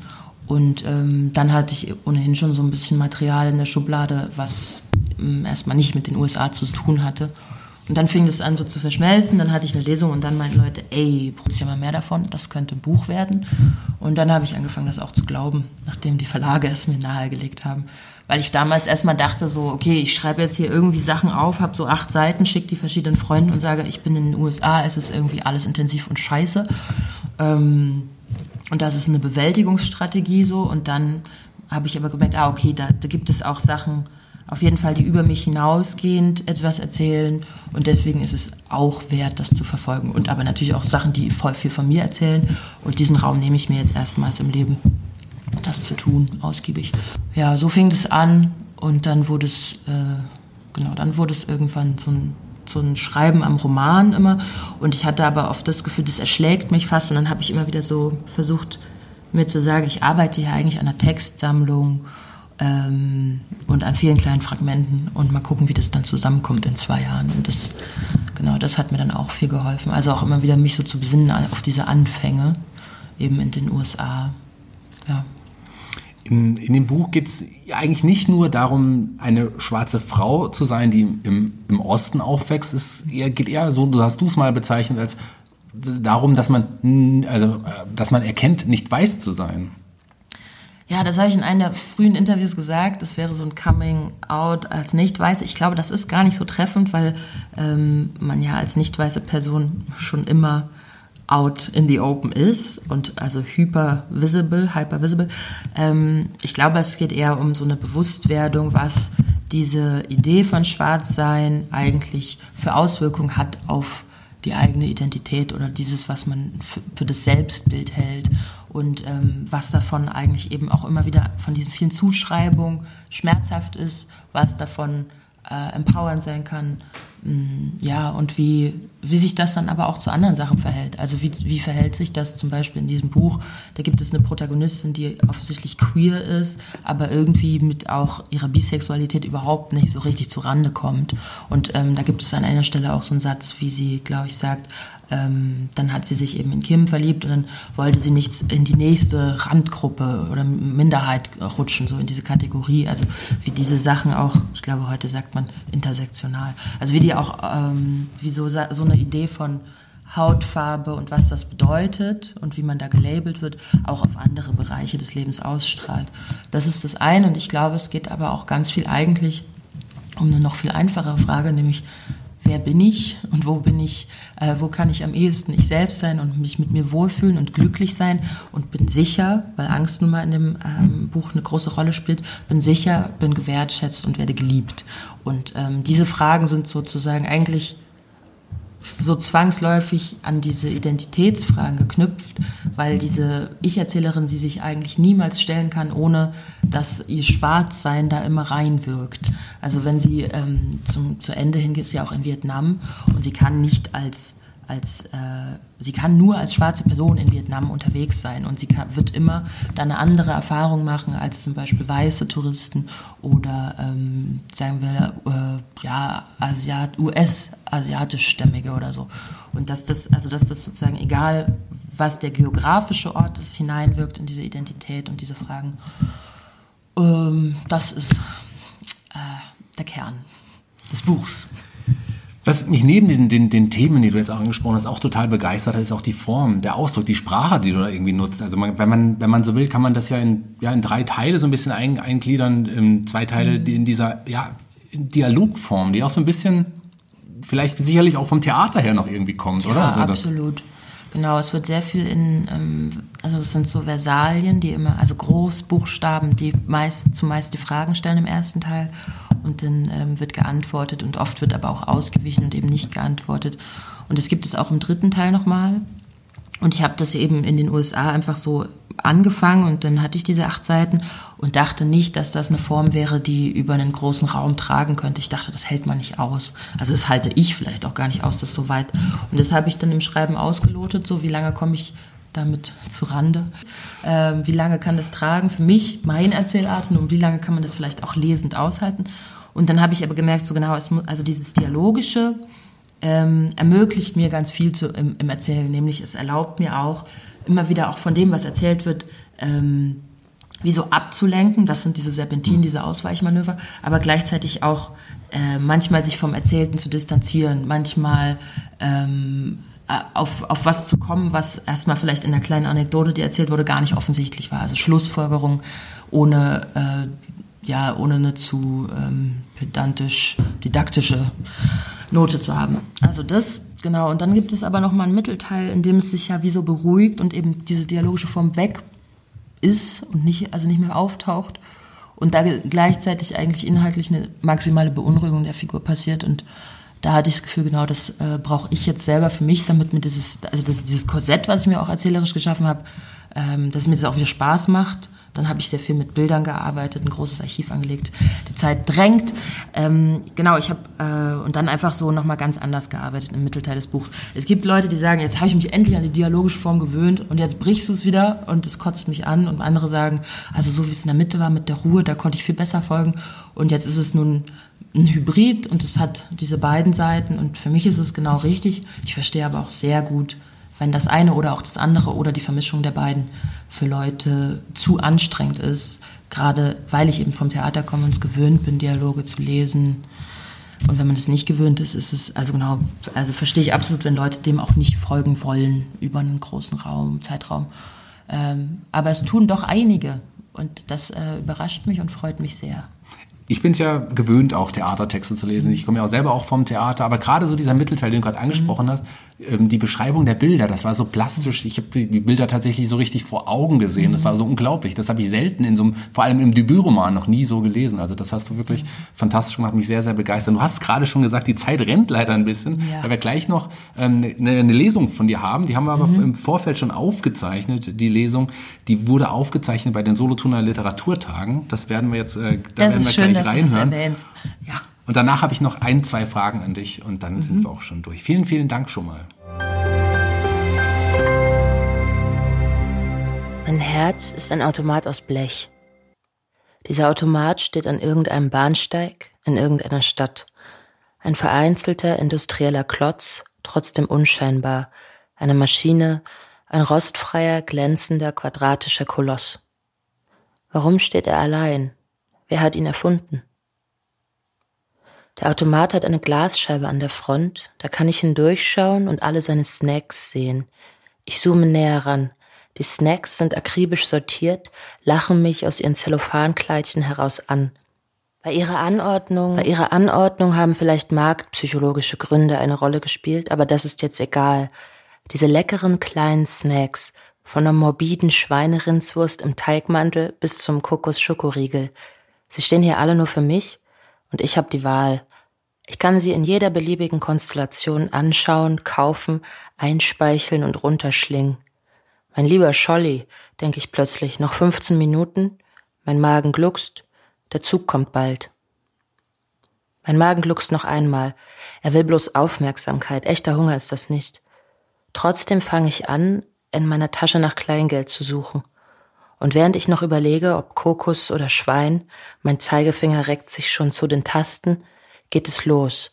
Und ähm, dann hatte ich ohnehin schon so ein bisschen Material in der Schublade, was ähm, erstmal nicht mit den USA zu tun hatte. Und dann fing das an so zu verschmelzen, dann hatte ich eine Lesung und dann meinten Leute, ey, produziere mal mehr davon, das könnte ein Buch werden. Und dann habe ich angefangen, das auch zu glauben, nachdem die Verlage es mir nahegelegt haben. Weil ich damals erstmal dachte so, okay, ich schreibe jetzt hier irgendwie Sachen auf, habe so acht Seiten, schicke die verschiedenen Freunden und sage, ich bin in den USA, es ist irgendwie alles intensiv und scheiße. Ähm, und das ist eine Bewältigungsstrategie so. Und dann habe ich aber gemerkt, ah, okay, da, da gibt es auch Sachen, auf jeden Fall, die über mich hinausgehend etwas erzählen. Und deswegen ist es auch wert, das zu verfolgen. Und aber natürlich auch Sachen, die voll viel von mir erzählen. Und diesen Raum nehme ich mir jetzt erstmals im Leben, das zu tun, ausgiebig. Ja, so fing das an. Und dann wurde es, äh, genau, dann wurde es irgendwann so ein so ein Schreiben am Roman immer. Und ich hatte aber oft das Gefühl, das erschlägt mich fast. Und dann habe ich immer wieder so versucht, mir zu sagen, ich arbeite hier eigentlich an einer Textsammlung ähm, und an vielen kleinen Fragmenten und mal gucken, wie das dann zusammenkommt in zwei Jahren. Und das, genau, das hat mir dann auch viel geholfen. Also auch immer wieder mich so zu besinnen auf diese Anfänge eben in den USA. Ja. In, in dem Buch geht es eigentlich nicht nur darum, eine schwarze Frau zu sein, die im, im Osten aufwächst. Es geht eher so, du hast du es mal bezeichnet, als darum, dass man, also, dass man erkennt, nicht weiß zu sein. Ja, das habe ich in einem der frühen Interviews gesagt. Das wäre so ein Coming Out als Nicht-Weiß. Ich glaube, das ist gar nicht so treffend, weil ähm, man ja als nicht weiße Person schon immer out in the open ist und also hyper visible, hyper visible. Ähm, ich glaube, es geht eher um so eine Bewusstwerdung, was diese Idee von Schwarzsein eigentlich für Auswirkungen hat auf die eigene Identität oder dieses, was man für, für das Selbstbild hält und ähm, was davon eigentlich eben auch immer wieder von diesen vielen Zuschreibungen schmerzhaft ist, was davon äh, empowernd sein kann Mm, ja, und wie, wie sich das dann aber auch zu anderen Sachen verhält. Also wie, wie verhält sich das zum Beispiel in diesem Buch? Da gibt es eine Protagonistin, die offensichtlich queer ist, aber irgendwie mit auch ihrer Bisexualität überhaupt nicht so richtig zu Rande kommt. Und ähm, da gibt es an einer Stelle auch so einen Satz, wie sie, glaube ich, sagt, ähm, dann hat sie sich eben in Kim verliebt und dann wollte sie nicht in die nächste Randgruppe oder Minderheit rutschen, so in diese Kategorie. Also wie diese Sachen auch, ich glaube, heute sagt man intersektional. Also wie die auch, ähm, wie so, so eine Idee von Hautfarbe und was das bedeutet und wie man da gelabelt wird, auch auf andere Bereiche des Lebens ausstrahlt. Das ist das eine und ich glaube, es geht aber auch ganz viel eigentlich um eine noch viel einfachere Frage, nämlich wer bin ich und wo bin ich, äh, wo kann ich am ehesten ich selbst sein und mich mit mir wohlfühlen und glücklich sein und bin sicher, weil Angst nun mal in dem ähm, Buch eine große Rolle spielt, bin sicher, bin gewertschätzt und werde geliebt. Und ähm, diese Fragen sind sozusagen eigentlich so zwangsläufig an diese Identitätsfragen geknüpft, weil diese Ich-Erzählerin sie sich eigentlich niemals stellen kann, ohne dass ihr Schwarzsein da immer reinwirkt. Also wenn sie ähm, zum, zu Ende hin ist sie auch in Vietnam und sie kann nicht als als äh, sie kann nur als schwarze Person in Vietnam unterwegs sein und sie kann, wird immer da eine andere Erfahrung machen als zum Beispiel weiße Touristen oder ähm, sagen wir äh, ja Asiat US asiatischstämmige oder so und dass das also dass das sozusagen egal was der geografische Ort ist hineinwirkt in diese Identität und diese Fragen ähm, das ist äh, der Kern des Buchs. Was mich neben diesen den, den Themen, die du jetzt auch angesprochen hast, auch total begeistert hat, ist auch die Form, der Ausdruck, die Sprache, die du da irgendwie nutzt. Also man, wenn man wenn man so will, kann man das ja in ja in drei Teile so ein bisschen ein, eingliedern, in zwei Teile die in dieser ja Dialogform, die auch so ein bisschen vielleicht sicherlich auch vom Theater her noch irgendwie kommt, ja, oder? Ja, also absolut. Genau, es wird sehr viel in, ähm, also es sind so Versalien, die immer, also Großbuchstaben, die meist zumeist die Fragen stellen im ersten Teil und dann ähm, wird geantwortet und oft wird aber auch ausgewichen und eben nicht geantwortet. Und das gibt es auch im dritten Teil nochmal. Und ich habe das eben in den USA einfach so angefangen und dann hatte ich diese acht Seiten und dachte nicht, dass das eine Form wäre, die über einen großen Raum tragen könnte. Ich dachte, das hält man nicht aus. Also das halte ich vielleicht auch gar nicht aus, das so weit. Und das habe ich dann im Schreiben ausgelotet, so wie lange komme ich damit zu Rande. Ähm, wie lange kann das tragen für mich, mein Erzählarten und wie lange kann man das vielleicht auch lesend aushalten? Und dann habe ich aber gemerkt, so genau, es, also dieses Dialogische ähm, ermöglicht mir ganz viel zu, im, im, Erzählen, nämlich es erlaubt mir auch, immer wieder auch von dem, was erzählt wird, ähm, wie so abzulenken. Das sind diese Serpentinen, diese Ausweichmanöver, aber gleichzeitig auch äh, manchmal sich vom Erzählten zu distanzieren, manchmal ähm, äh, auf, auf was zu kommen, was erstmal vielleicht in einer kleinen Anekdote, die erzählt wurde, gar nicht offensichtlich war. Also Schlussfolgerung ohne, äh, ja, ohne eine zu ähm, pedantisch didaktische Note zu haben. Also das, genau. Und dann gibt es aber noch mal einen Mittelteil, in dem es sich ja wie so beruhigt und eben diese dialogische Form weg ist und nicht, also nicht mehr auftaucht. Und da gleichzeitig eigentlich inhaltlich eine maximale Beunruhigung der Figur passiert und da hatte ich das Gefühl, genau das äh, brauche ich jetzt selber für mich, damit mir dieses, also das, dieses Korsett, was ich mir auch erzählerisch geschaffen habe, ähm, dass mir das auch wieder Spaß macht, Dann habe ich sehr viel mit Bildern gearbeitet, ein großes Archiv angelegt. Die Zeit drängt. Ähm, genau, ich habe äh, und dann einfach so nochmal ganz anders gearbeitet im Mittelteil des Buchs. Es gibt Leute, die sagen, jetzt habe ich mich endlich an die dialogische Form gewöhnt und jetzt brichst du es wieder und es kotzt mich an. Und andere sagen, also so wie es in der Mitte war mit der Ruhe, da konnte ich viel besser folgen. Und jetzt ist es nun ein Hybrid und es hat diese beiden Seiten und für mich ist es genau richtig. Ich verstehe aber auch sehr gut, wenn das eine oder auch das andere oder die Vermischung der beiden für Leute zu anstrengend ist, gerade weil ich eben vom Theater komme und es gewöhnt bin, Dialoge zu lesen. Und wenn man das nicht gewöhnt ist, ist es, also genau, also verstehe ich absolut, wenn Leute dem auch nicht folgen wollen über einen großen Raum, Zeitraum. Ähm, aber es tun doch einige und das äh, überrascht mich und freut mich sehr ich bin es ja gewöhnt, auch Theatertexte zu lesen. Ich komme ja auch selber auch vom Theater, aber gerade so dieser Mittelteil, den du gerade angesprochen hast, ähm, die Beschreibung der Bilder, das war so plastisch. Ich habe die, Bilder tatsächlich so richtig vor Augen gesehen. Das war so unglaublich. Das habe ich selten in so einem, vor allem im Debütroman noch nie so gelesen. Also das hast du wirklich fantastisch gemacht, mich sehr, sehr begeistert. Du hast gerade schon gesagt, die Zeit rennt leider ein bisschen, ja. weil wir gleich noch ähm, eine, eine, Lesung von dir haben. Die haben wir aber mhm. im Vorfeld schon aufgezeichnet. Die Lesung, die wurde aufgezeichnet bei den Solothurner Literaturtagen. Das werden wir jetzt, äh, da das werden wir gleich reinhören. Ja. Und danach habe ich noch ein, zwei Fragen an dich und dann mhm. sind wir auch schon durch. Vielen, vielen Dank schon mal. Mein Herz ist ein Automat aus Blech. Dieser Automat steht an irgendeinem Bahnsteig in irgendeiner Stadt. Ein vereinzelter industrieller Klotz, trotzdem unscheinbar. Eine Maschine, ein rostfreier, glänzender, quadratischer Koloss. Warum steht er allein? Wer hat ihn erfunden? Der Automat hat eine Glasscheibe an der Front, da kann ich hindurchschauen und alle seine Snacks sehen. Ich zoome näher ran. Die Snacks sind akribisch sortiert, lachen mich aus ihren Zellophankleidchen heraus an. Bei ihrer Anordnung, bei ihrer Anordnung haben vielleicht marktpsychologische Gründe eine Rolle gespielt, aber das ist jetzt egal. Diese leckeren kleinen Snacks, von der morbiden Schweinerindswurst im Teigmantel bis zum Kokos-Schokoriegel. Sie stehen hier alle nur für mich und ich habe die Wahl. Ich kann sie in jeder beliebigen Konstellation anschauen, kaufen, einspeicheln und runterschlingen. Mein lieber Scholli, denke ich plötzlich, noch 15 Minuten, mein Magen gluckst, der Zug kommt bald. Mein Magen gluckst noch einmal. Er will bloß Aufmerksamkeit. Echter Hunger ist das nicht. Trotzdem fange ich an, in meiner Tasche nach Kleingeld zu suchen. Und während ich noch überlege, ob Kokos oder Schwein, mein Zeigefinger reckt sich schon zu den Tasten, geht es los.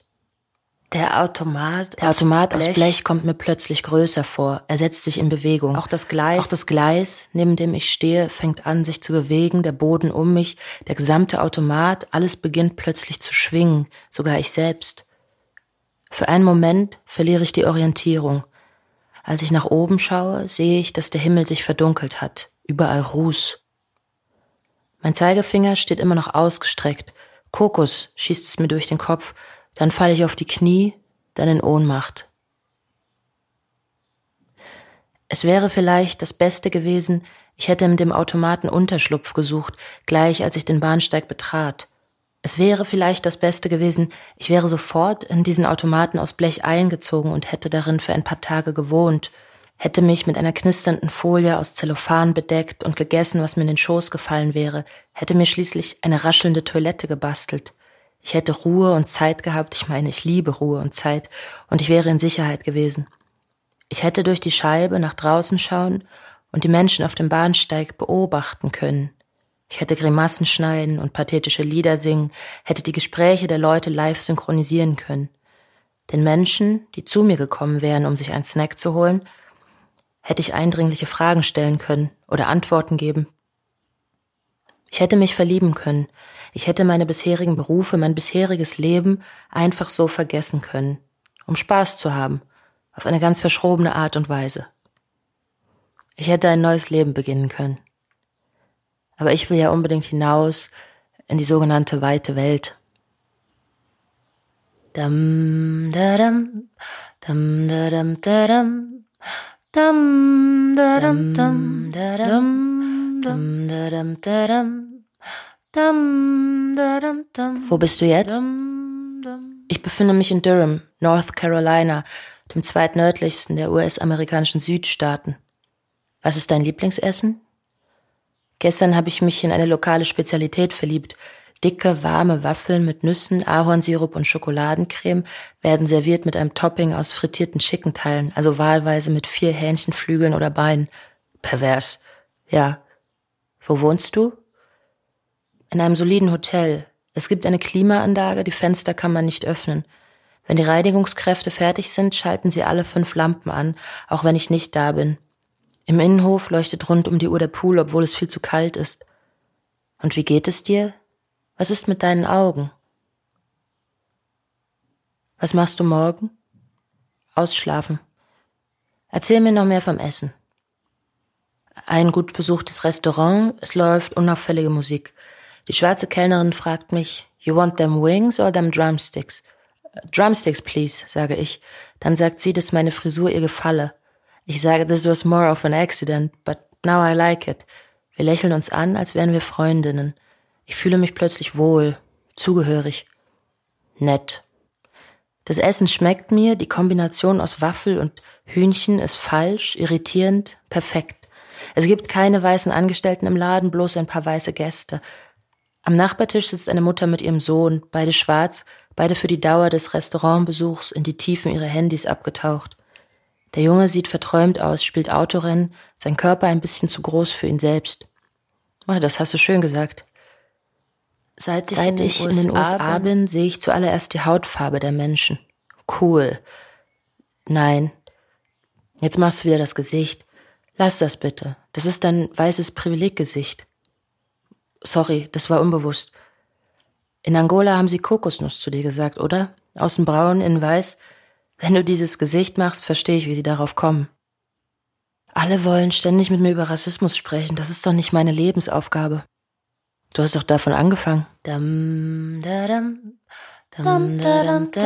Der Automat, der Automat aus Blech. aus Blech kommt mir plötzlich größer vor. Er setzt sich in Bewegung. Auch das Gleis, auch das Gleis, neben dem ich stehe, fängt an, sich zu bewegen. Der Boden um mich, der gesamte Automat, alles beginnt plötzlich zu schwingen. Sogar ich selbst. Für einen Moment verliere ich die Orientierung. Als ich nach oben schaue, sehe ich, dass der Himmel sich verdunkelt hat überall Ruß. Mein Zeigefinger steht immer noch ausgestreckt. Kokos schießt es mir durch den Kopf, dann falle ich auf die Knie, dann in Ohnmacht. Es wäre vielleicht das Beste gewesen, ich hätte mit dem Automaten Unterschlupf gesucht, gleich als ich den Bahnsteig betrat. Es wäre vielleicht das Beste gewesen, ich wäre sofort in diesen Automaten aus Blech eingezogen und hätte darin für ein paar Tage gewohnt, hätte mich mit einer knisternden Folie aus Zellophan bedeckt und gegessen, was mir in den Schoß gefallen wäre, hätte mir schließlich eine raschelnde Toilette gebastelt. Ich hätte Ruhe und Zeit gehabt, ich meine, ich liebe Ruhe und Zeit, und ich wäre in Sicherheit gewesen. Ich hätte durch die Scheibe nach draußen schauen und die Menschen auf dem Bahnsteig beobachten können. Ich hätte Grimassen schneiden und pathetische Lieder singen, hätte die Gespräche der Leute live synchronisieren können. Den Menschen, die zu mir gekommen wären, um sich einen Snack zu holen, hätte ich eindringliche Fragen stellen können oder Antworten geben. Ich hätte mich verlieben können. Ich hätte meine bisherigen Berufe, mein bisheriges Leben einfach so vergessen können, um Spaß zu haben, auf eine ganz verschrobene Art und Weise. Ich hätte ein neues Leben beginnen können. Aber ich will ja unbedingt hinaus in die sogenannte weite Welt. Dam, da, dam, dam, da, dam, da, dam. Dum, da, dum, dum, da, dum, dum, da, dum, da, dum. Dum, da, dum, dum. Wo bist du jetzt? Ich befinde mich in Durham, North Carolina, dem zweitnördlichsten der US-amerikanischen Südstaaten. Was ist dein Lieblingsessen? Gestern habe ich mich in eine lokale Spezialität verliebt. Dicke, warme Waffeln mit Nüssen, Ahornsirup und Schokoladencreme werden serviert mit einem Topping aus frittierten Chickenteilen, also wahlweise mit vier Hähnchenflügeln oder Beinen. Pervers. Ja. Wo wohnst du? In einem soliden Hotel. Es gibt eine Klimaanlage, die Fenster kann man nicht öffnen. Wenn die Reinigungskräfte fertig sind, schalten sie alle fünf Lampen an, auch wenn ich nicht da bin. Im Innenhof leuchtet rund um die Uhr der Pool, obwohl es viel zu kalt ist. Und wie geht es dir? Was ist mit deinen Augen? Was machst du morgen? Ausschlafen. Erzähl mir noch mehr vom Essen. Ein gut besuchtes Restaurant, es läuft unauffällige Musik. Die schwarze Kellnerin fragt mich, You want them wings or them drumsticks? Drumsticks, please, sage ich. Dann sagt sie, dass meine Frisur ihr gefalle. Ich sage, this was more of an accident, but now I like it. Wir lächeln uns an, als wären wir Freundinnen. Ich fühle mich plötzlich wohl, zugehörig. Nett. Das Essen schmeckt mir, die Kombination aus Waffel und Hühnchen ist falsch, irritierend, perfekt. Es gibt keine weißen Angestellten im Laden, bloß ein paar weiße Gäste. Am Nachbartisch sitzt eine Mutter mit ihrem Sohn, beide schwarz, beide für die Dauer des Restaurantbesuchs in die Tiefen ihrer Handys abgetaucht. Der Junge sieht verträumt aus, spielt Autorennen, sein Körper ein bisschen zu groß für ihn selbst. Oh, das hast du schön gesagt. Seit ich, Seit in, ich in, den USA bin, sehe ich zuallererst die Hautfarbe der Menschen. Cool. Nein. Jetzt machst du wieder das Gesicht. Lass das bitte. Das ist dein weißes Privileggesicht. Sorry, das war unbewusst. In Angola haben sie Kokosnuss zu dir gesagt, oder? Außen braun, in weiß. Wenn du dieses Gesicht machst, verstehe ich, wie sie darauf kommen. Alle wollen ständig mit mir über Rassismus sprechen. Das ist doch nicht meine Lebensaufgabe. Du hast doch davon angefangen. Da, da, da,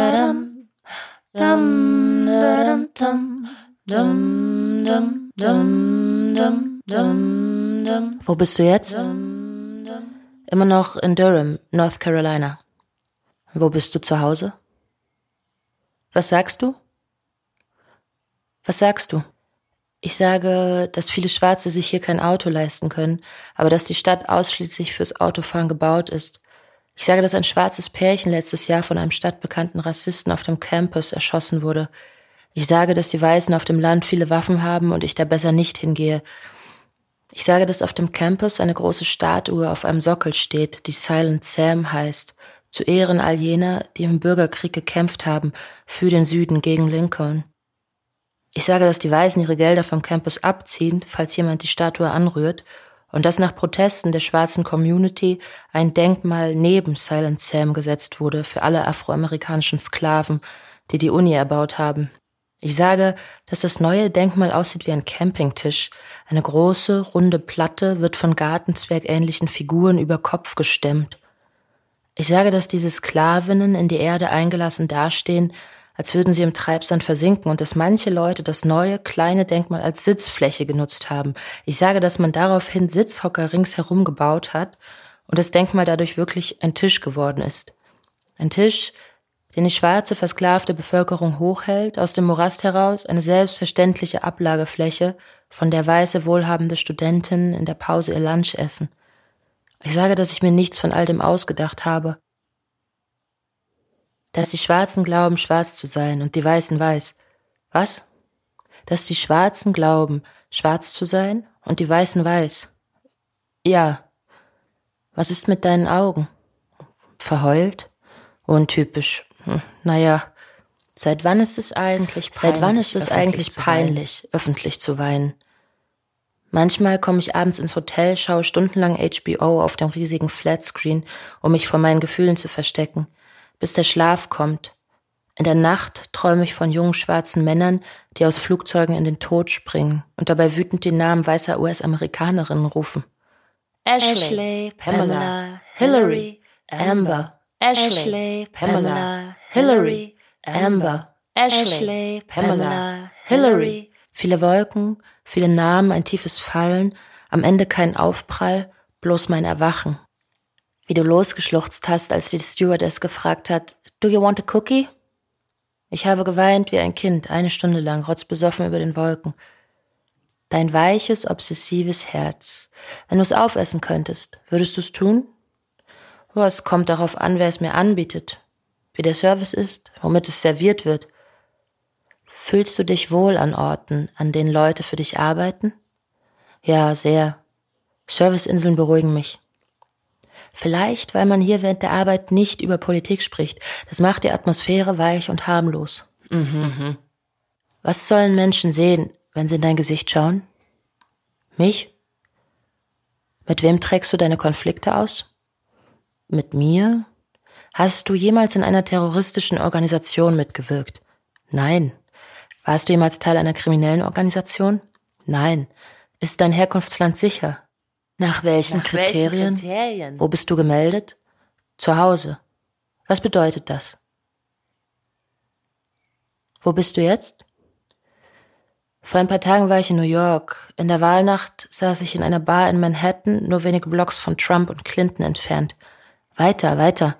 da. Wo bist du jetzt? Immer noch in Durham, North Carolina. Wo bist du zu Hause? Was sagst du? Was sagst du? Ich sage, dass viele Schwarze sich hier kein Auto leisten können, aber dass die Stadt ausschließlich fürs Autofahren gebaut ist. Ich sage, dass ein schwarzes Pärchen letztes Jahr von einem stadtbekannten Rassisten auf dem Campus erschossen wurde. Ich sage, dass die Weißen auf dem Land viele Waffen haben und ich da besser nicht hingehe. Ich sage, dass auf dem Campus eine große Statue auf einem Sockel steht, die Silent Sam heißt, zu Ehren all jener, die im Bürgerkrieg gekämpft haben, für den Süden gegen Lincoln. Ich sage, dass die Weißen ihre Gelder vom Campus abziehen, falls jemand die Statue anrührt, und dass nach Protesten der schwarzen Community ein Denkmal neben Silent Sam gesetzt wurde für alle afroamerikanischen Sklaven, die die Uni erbaut haben. Ich sage, dass das neue Denkmal aussieht wie ein Campingtisch. Eine große, runde Platte wird von gartenzwergähnlichen Figuren über Kopf gestemmt. Ich sage, dass diese Sklavinnen in die Erde eingelassen dastehen, als würden sie im Treibsand versinken und dass manche Leute das neue kleine Denkmal als Sitzfläche genutzt haben. Ich sage, dass man daraufhin Sitzhocker ringsherum gebaut hat und das Denkmal dadurch wirklich ein Tisch geworden ist. Ein Tisch, den die schwarze, versklavte Bevölkerung hochhält, aus dem Morast heraus eine selbstverständliche Ablagefläche, von der weiße, wohlhabende Studentinnen in der Pause ihr Lunch essen. Ich sage, dass ich mir nichts von all dem ausgedacht habe, dass die Schwarzen glauben, schwarz zu sein und die Weißen weiß. Was? Dass die Schwarzen glauben, schwarz zu sein und die Weißen weiß. Ja. Was ist mit deinen Augen? Verheult? Untypisch. Hm, naja. Seit wann ist es eigentlich peinlich, Seit wann ist es eigentlich peinlich, öffentlich zu weinen? Manchmal komme ich abends ins Hotel, schaue stundenlang HBO auf dem riesigen Flatscreen, um mich vor meinen Gefühlen zu verstecken bis der Schlaf kommt. In der Nacht träume ich von jungen schwarzen Männern, die aus Flugzeugen in den Tod springen und dabei wütend die Namen weißer US-Amerikanerinnen rufen. Ashley, Pamela, Hillary, Amber. Ashley, Pamela, Hillary, Amber. Ashley, Pamela, Hillary. Viele Wolken, viele Namen, ein tiefes Fallen, am Ende kein Aufprall, bloß mein Erwachen wie du losgeschluchzt hast, als die Stewardess gefragt hat, Do you want a cookie? Ich habe geweint wie ein Kind, eine Stunde lang, rotzbesoffen über den Wolken. Dein weiches, obsessives Herz. Wenn du es aufessen könntest, würdest du es tun? Oh, es kommt darauf an, wer es mir anbietet, wie der Service ist, womit es serviert wird. Fühlst du dich wohl an Orten, an denen Leute für dich arbeiten? Ja, sehr. Serviceinseln beruhigen mich. Vielleicht, weil man hier während der Arbeit nicht über Politik spricht. Das macht die Atmosphäre weich und harmlos. Mhm. Was sollen Menschen sehen, wenn sie in dein Gesicht schauen? Mich? Mit wem trägst du deine Konflikte aus? Mit mir? Hast du jemals in einer terroristischen Organisation mitgewirkt? Nein. Warst du jemals Teil einer kriminellen Organisation? Nein. Ist dein Herkunftsland sicher? Nach welchen, Nach Kriterien? welchen Kriterien? Wo bist du gemeldet? Zu Hause. Was bedeutet das? Wo bist du jetzt? Vor ein paar Tagen war ich in New York. In der Wahlnacht saß ich in einer Bar in Manhattan, nur wenige Blocks von Trump und Clinton entfernt. Weiter, weiter.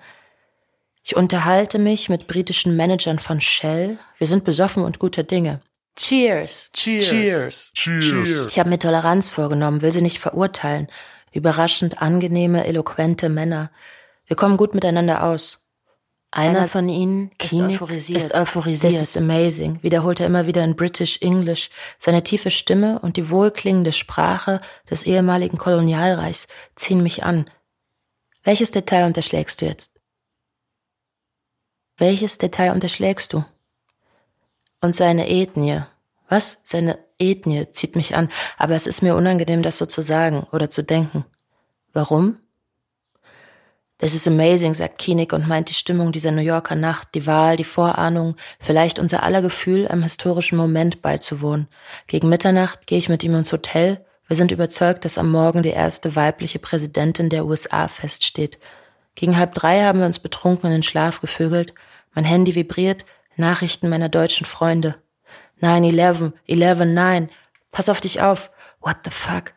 Ich unterhalte mich mit britischen Managern von Shell. Wir sind besoffen und guter Dinge. Cheers. Cheers. Cheers. Cheers. Ich habe mir Toleranz vorgenommen, will sie nicht verurteilen. Überraschend angenehme, eloquente Männer. Wir kommen gut miteinander aus. Einer, Einer von ihnen ist euphorisiert. ist euphorisiert. This is amazing, wiederholt er immer wieder in British English. Seine tiefe Stimme und die wohlklingende Sprache des ehemaligen Kolonialreichs ziehen mich an. Welches Detail unterschlägst du jetzt? Welches Detail unterschlägst du? Und seine Ethnie. Was? Seine Ethnie zieht mich an, aber es ist mir unangenehm, das so zu sagen oder zu denken. Warum? Das ist amazing, sagt Kienig und meint die Stimmung dieser New Yorker Nacht, die Wahl, die Vorahnung, vielleicht unser aller Gefühl, einem historischen Moment beizuwohnen. Gegen Mitternacht gehe ich mit ihm ins Hotel. Wir sind überzeugt, dass am Morgen die erste weibliche Präsidentin der USA feststeht. Gegen halb drei haben wir uns betrunken in den Schlaf gevögelt. Mein Handy vibriert, Nachrichten meiner deutschen Freunde. 9-11, 11-9, pass auf dich auf. What the fuck?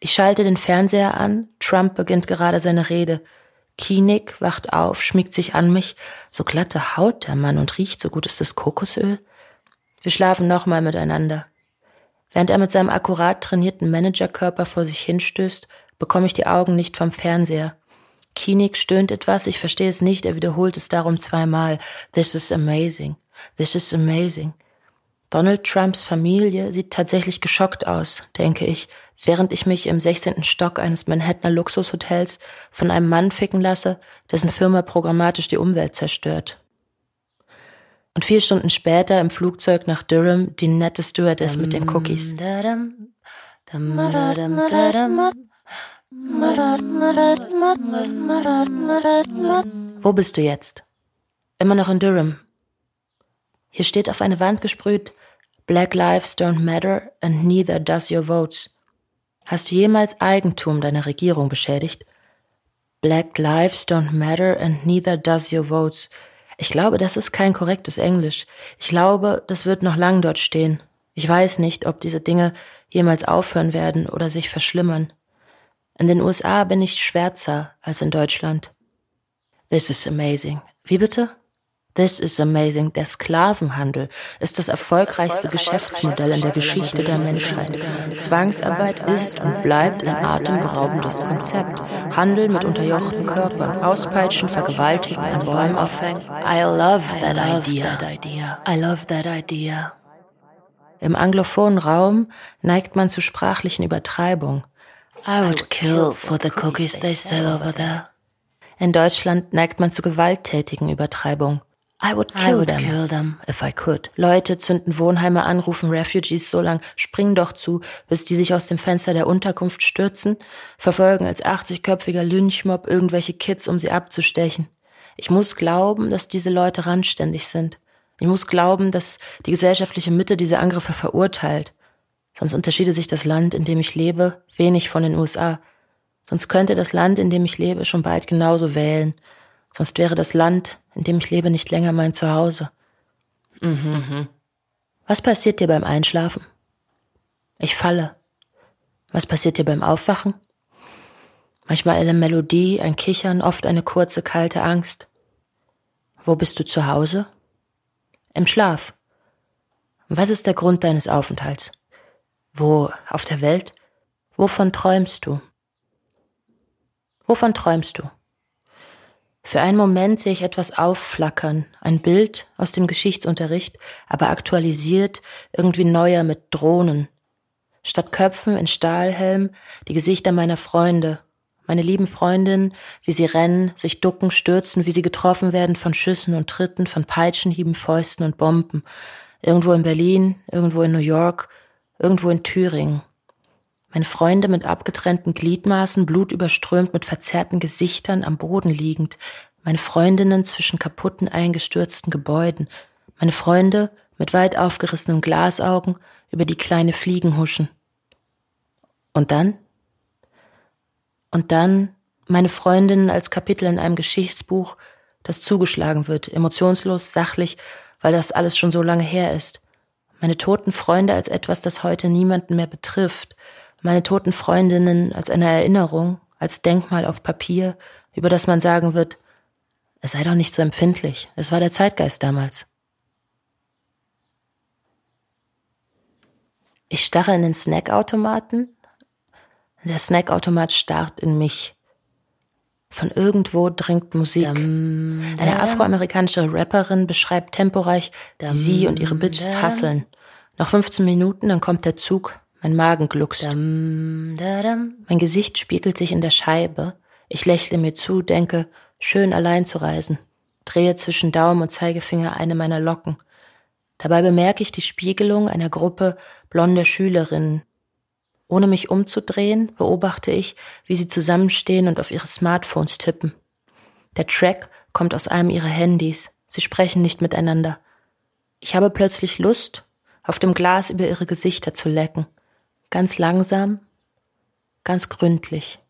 Ich schalte den Fernseher an, Trump beginnt gerade seine Rede. Kienig wacht auf, schmiegt sich an mich. So glatte Haut der Mann und riecht so gut ist das Kokosöl. Wir schlafen nochmal miteinander. Während er mit seinem akkurat trainierten Managerkörper vor sich hinstößt, bekomme ich die Augen nicht vom Fernseher. Kienig stöhnt etwas, ich verstehe es nicht, er wiederholt es darum zweimal. This is amazing. This is amazing. Donald Trumps Familie sieht tatsächlich geschockt aus, denke ich, während ich mich im 16. Stock eines Manhattaner Luxushotels von einem Mann ficken lasse, dessen Firma programmatisch die Umwelt zerstört. Und vier Stunden später im Flugzeug nach Durham die nette Stewardess mit den Cookies. Wo bist du jetzt? Immer noch in Durham. Hier steht auf eine Wand gesprüht, Black lives don't matter and neither does your votes. Hast du jemals Eigentum deiner Regierung beschädigt? Black lives don't matter and neither does your votes. Ich glaube, das ist kein korrektes Englisch. Ich glaube, das wird noch lang dort stehen. Ich weiß nicht, ob diese Dinge jemals aufhören werden oder sich verschlimmern. In den USA bin ich schwärzer als in Deutschland. This is amazing. Wie bitte? This is amazing. Der Sklavenhandel ist das erfolgreichste Geschäftsmodell in der Geschichte der Menschheit. Zwangsarbeit ist und bleibt ein atemberaubendes Konzept. Handel mit unterjochten Körpern, Auspeitschen, Vergewaltigen, an Bäumen aufhängen. I love that idea. I love that idea. Im anglophonen Raum neigt man zu sprachlichen Übertreibungen. I would kill for the cookies they sell over there. In Deutschland neigt man zu gewalttätigen Übertreibungen. I would kill, I would them, kill them if I could. Leute zünden Wohnheime an, rufen Refugees so lang, springen doch zu, bis die sich aus dem Fenster der Unterkunft stürzen, verfolgen als 80-köpfiger Lynchmob irgendwelche Kids, um sie abzustechen. Ich muss glauben, dass diese Leute randständig sind. Ich muss glauben, dass die gesellschaftliche Mitte diese Angriffe verurteilt. Sonst unterschiede sich das Land, in dem ich lebe, wenig von den USA. Sonst könnte das Land, in dem ich lebe, schon bald genauso wählen. Sonst wäre das Land, in dem ich lebe, nicht länger mein Zuhause. Mhm. Was passiert dir beim Einschlafen? Ich falle. Was passiert dir beim Aufwachen? Manchmal eine Melodie, ein Kichern, oft eine kurze, kalte Angst. Wo bist du zu Hause? Im Schlaf. Was ist der Grund deines Aufenthalts? Wo auf der Welt? Wovon träumst du? Wovon träumst du? Für einen Moment sehe ich etwas aufflackern, ein Bild aus dem Geschichtsunterricht, aber aktualisiert, irgendwie neuer mit Drohnen. Statt Köpfen in Stahlhelm die Gesichter meiner Freunde, meine lieben Freundinnen, wie sie rennen, sich ducken, stürzen, wie sie getroffen werden von Schüssen und Tritten, von Peitschenhieben, Fäusten und Bomben. Irgendwo in Berlin, irgendwo in New York, irgendwo in Thüringen. Meine Freunde mit abgetrennten Gliedmaßen, blutüberströmt, mit verzerrten Gesichtern am Boden liegend. Meine Freundinnen zwischen kaputten, eingestürzten Gebäuden. Meine Freunde mit weit aufgerissenen Glasaugen über die kleine Fliegen huschen. Und dann? Und dann meine Freundinnen als Kapitel in einem Geschichtsbuch, das zugeschlagen wird, emotionslos, sachlich, weil das alles schon so lange her ist. Meine toten Freunde als etwas, das heute niemanden mehr betrifft, meine toten Freundinnen als eine Erinnerung, als Denkmal auf Papier, über das man sagen wird, es sei doch nicht so empfindlich, es war der Zeitgeist damals. Ich starre in den Snackautomaten. Der Snackautomat starrt in mich. Von irgendwo dringt Musik. Eine afroamerikanische Rapperin beschreibt temporeich, wie sie und ihre Bitches hasseln. Noch 15 Minuten, dann kommt der Zug. Mein Magen gluckst. Mein Gesicht spiegelt sich in der Scheibe. Ich lächle mir zu, denke, schön allein zu reisen. Drehe zwischen Daumen und Zeigefinger eine meiner Locken. Dabei bemerke ich die Spiegelung einer Gruppe blonder Schülerinnen. Ohne mich umzudrehen, beobachte ich, wie sie zusammenstehen und auf ihre Smartphones tippen. Der Track kommt aus einem ihrer Handys. Sie sprechen nicht miteinander. Ich habe plötzlich Lust, auf dem Glas über ihre Gesichter zu lecken. Ganz langsam, ganz gründlich.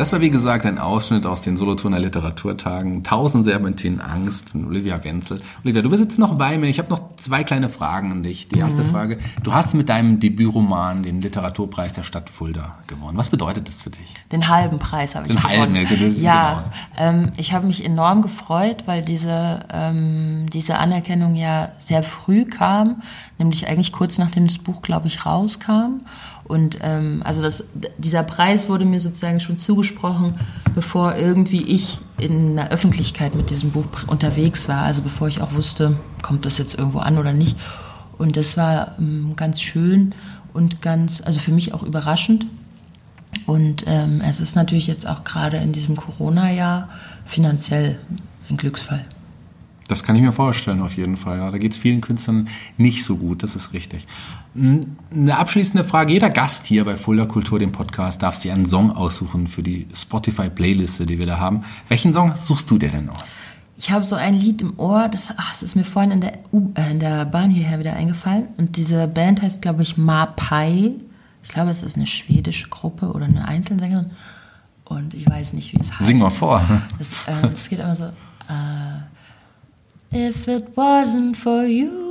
Das war wie gesagt ein Ausschnitt aus den Solothurner Literaturtagen. Tausend Serpentinen Angst von Olivia Wenzel. Olivia, du bist jetzt noch bei mir. Ich habe noch zwei kleine Fragen an dich. Die erste mhm. Frage. Du hast mit deinem Debütroman den Literaturpreis der Stadt Fulda gewonnen. Was bedeutet das für dich? Den halben Preis habe ich den gewonnen. Den halben, ja. Genau. Ähm, ich habe mich enorm gefreut, weil diese, ähm, diese Anerkennung ja sehr früh kam. Nämlich eigentlich kurz nachdem das Buch, glaube ich, rauskam. Und ähm, also das, dieser Preis wurde mir sozusagen schon zugesprochen, bevor irgendwie ich in der Öffentlichkeit mit diesem Buch unterwegs war. Also bevor ich auch wusste, kommt das jetzt irgendwo an oder nicht. Und das war ähm, ganz schön und ganz, also für mich auch überraschend. Und ähm, es ist natürlich jetzt auch gerade in diesem Corona-Jahr finanziell ein Glücksfall. Das kann ich mir vorstellen, auf jeden Fall. Ja, da geht es vielen Künstlern nicht so gut, das ist richtig. Eine abschließende Frage. Jeder Gast hier bei Fulda Kultur, dem Podcast, darf sich einen Song aussuchen für die Spotify-Playliste, die wir da haben. Welchen Song suchst du dir denn aus? Ich habe so ein Lied im Ohr, das, ach, das ist mir vorhin in der, äh, in der Bahn hierher wieder eingefallen. Und diese Band heißt, glaube ich, Mapai. Ich glaube, es ist eine schwedische Gruppe oder eine Einzelsängerin. Und ich weiß nicht, wie es heißt. Sing mal vor. Das, äh, das geht immer so. Äh, If it wasn't for you,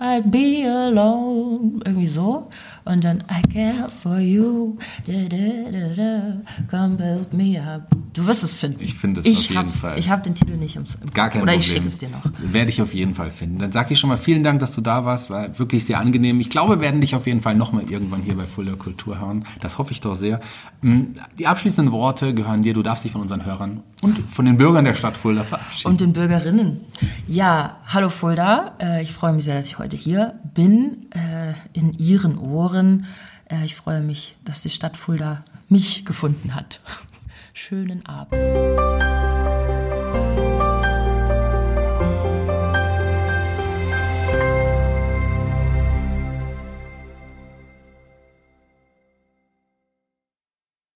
I'd be alone. Irgendwie so. Und dann I care for you. Da, da, da. Come build me up. Du wirst es finden. Ich finde es ich auf jeden Fall. Ich habe den Titel nicht im Gar kein Oder Problem. ich schicke es dir noch. Werde ich auf jeden Fall finden. Dann sage ich schon mal vielen Dank, dass du da warst. War wirklich sehr angenehm. Ich glaube, wir werden dich auf jeden Fall nochmal irgendwann hier bei Fuller Kultur hören. Das hoffe ich doch sehr. Hm, die abschließenden Worte gehören dir. Du darfst dich von unseren Hörern und von den Bürgern der Stadt Fulda verabschieden. Und den Bürgerinnen. Ja, hallo Fulda. Äh, ich freue mich sehr, dass ich heute hier bin, äh, in Ihren Ohren. Äh, ich freue mich, dass die Stadt Fulda mich gefunden hat. Schönen Abend.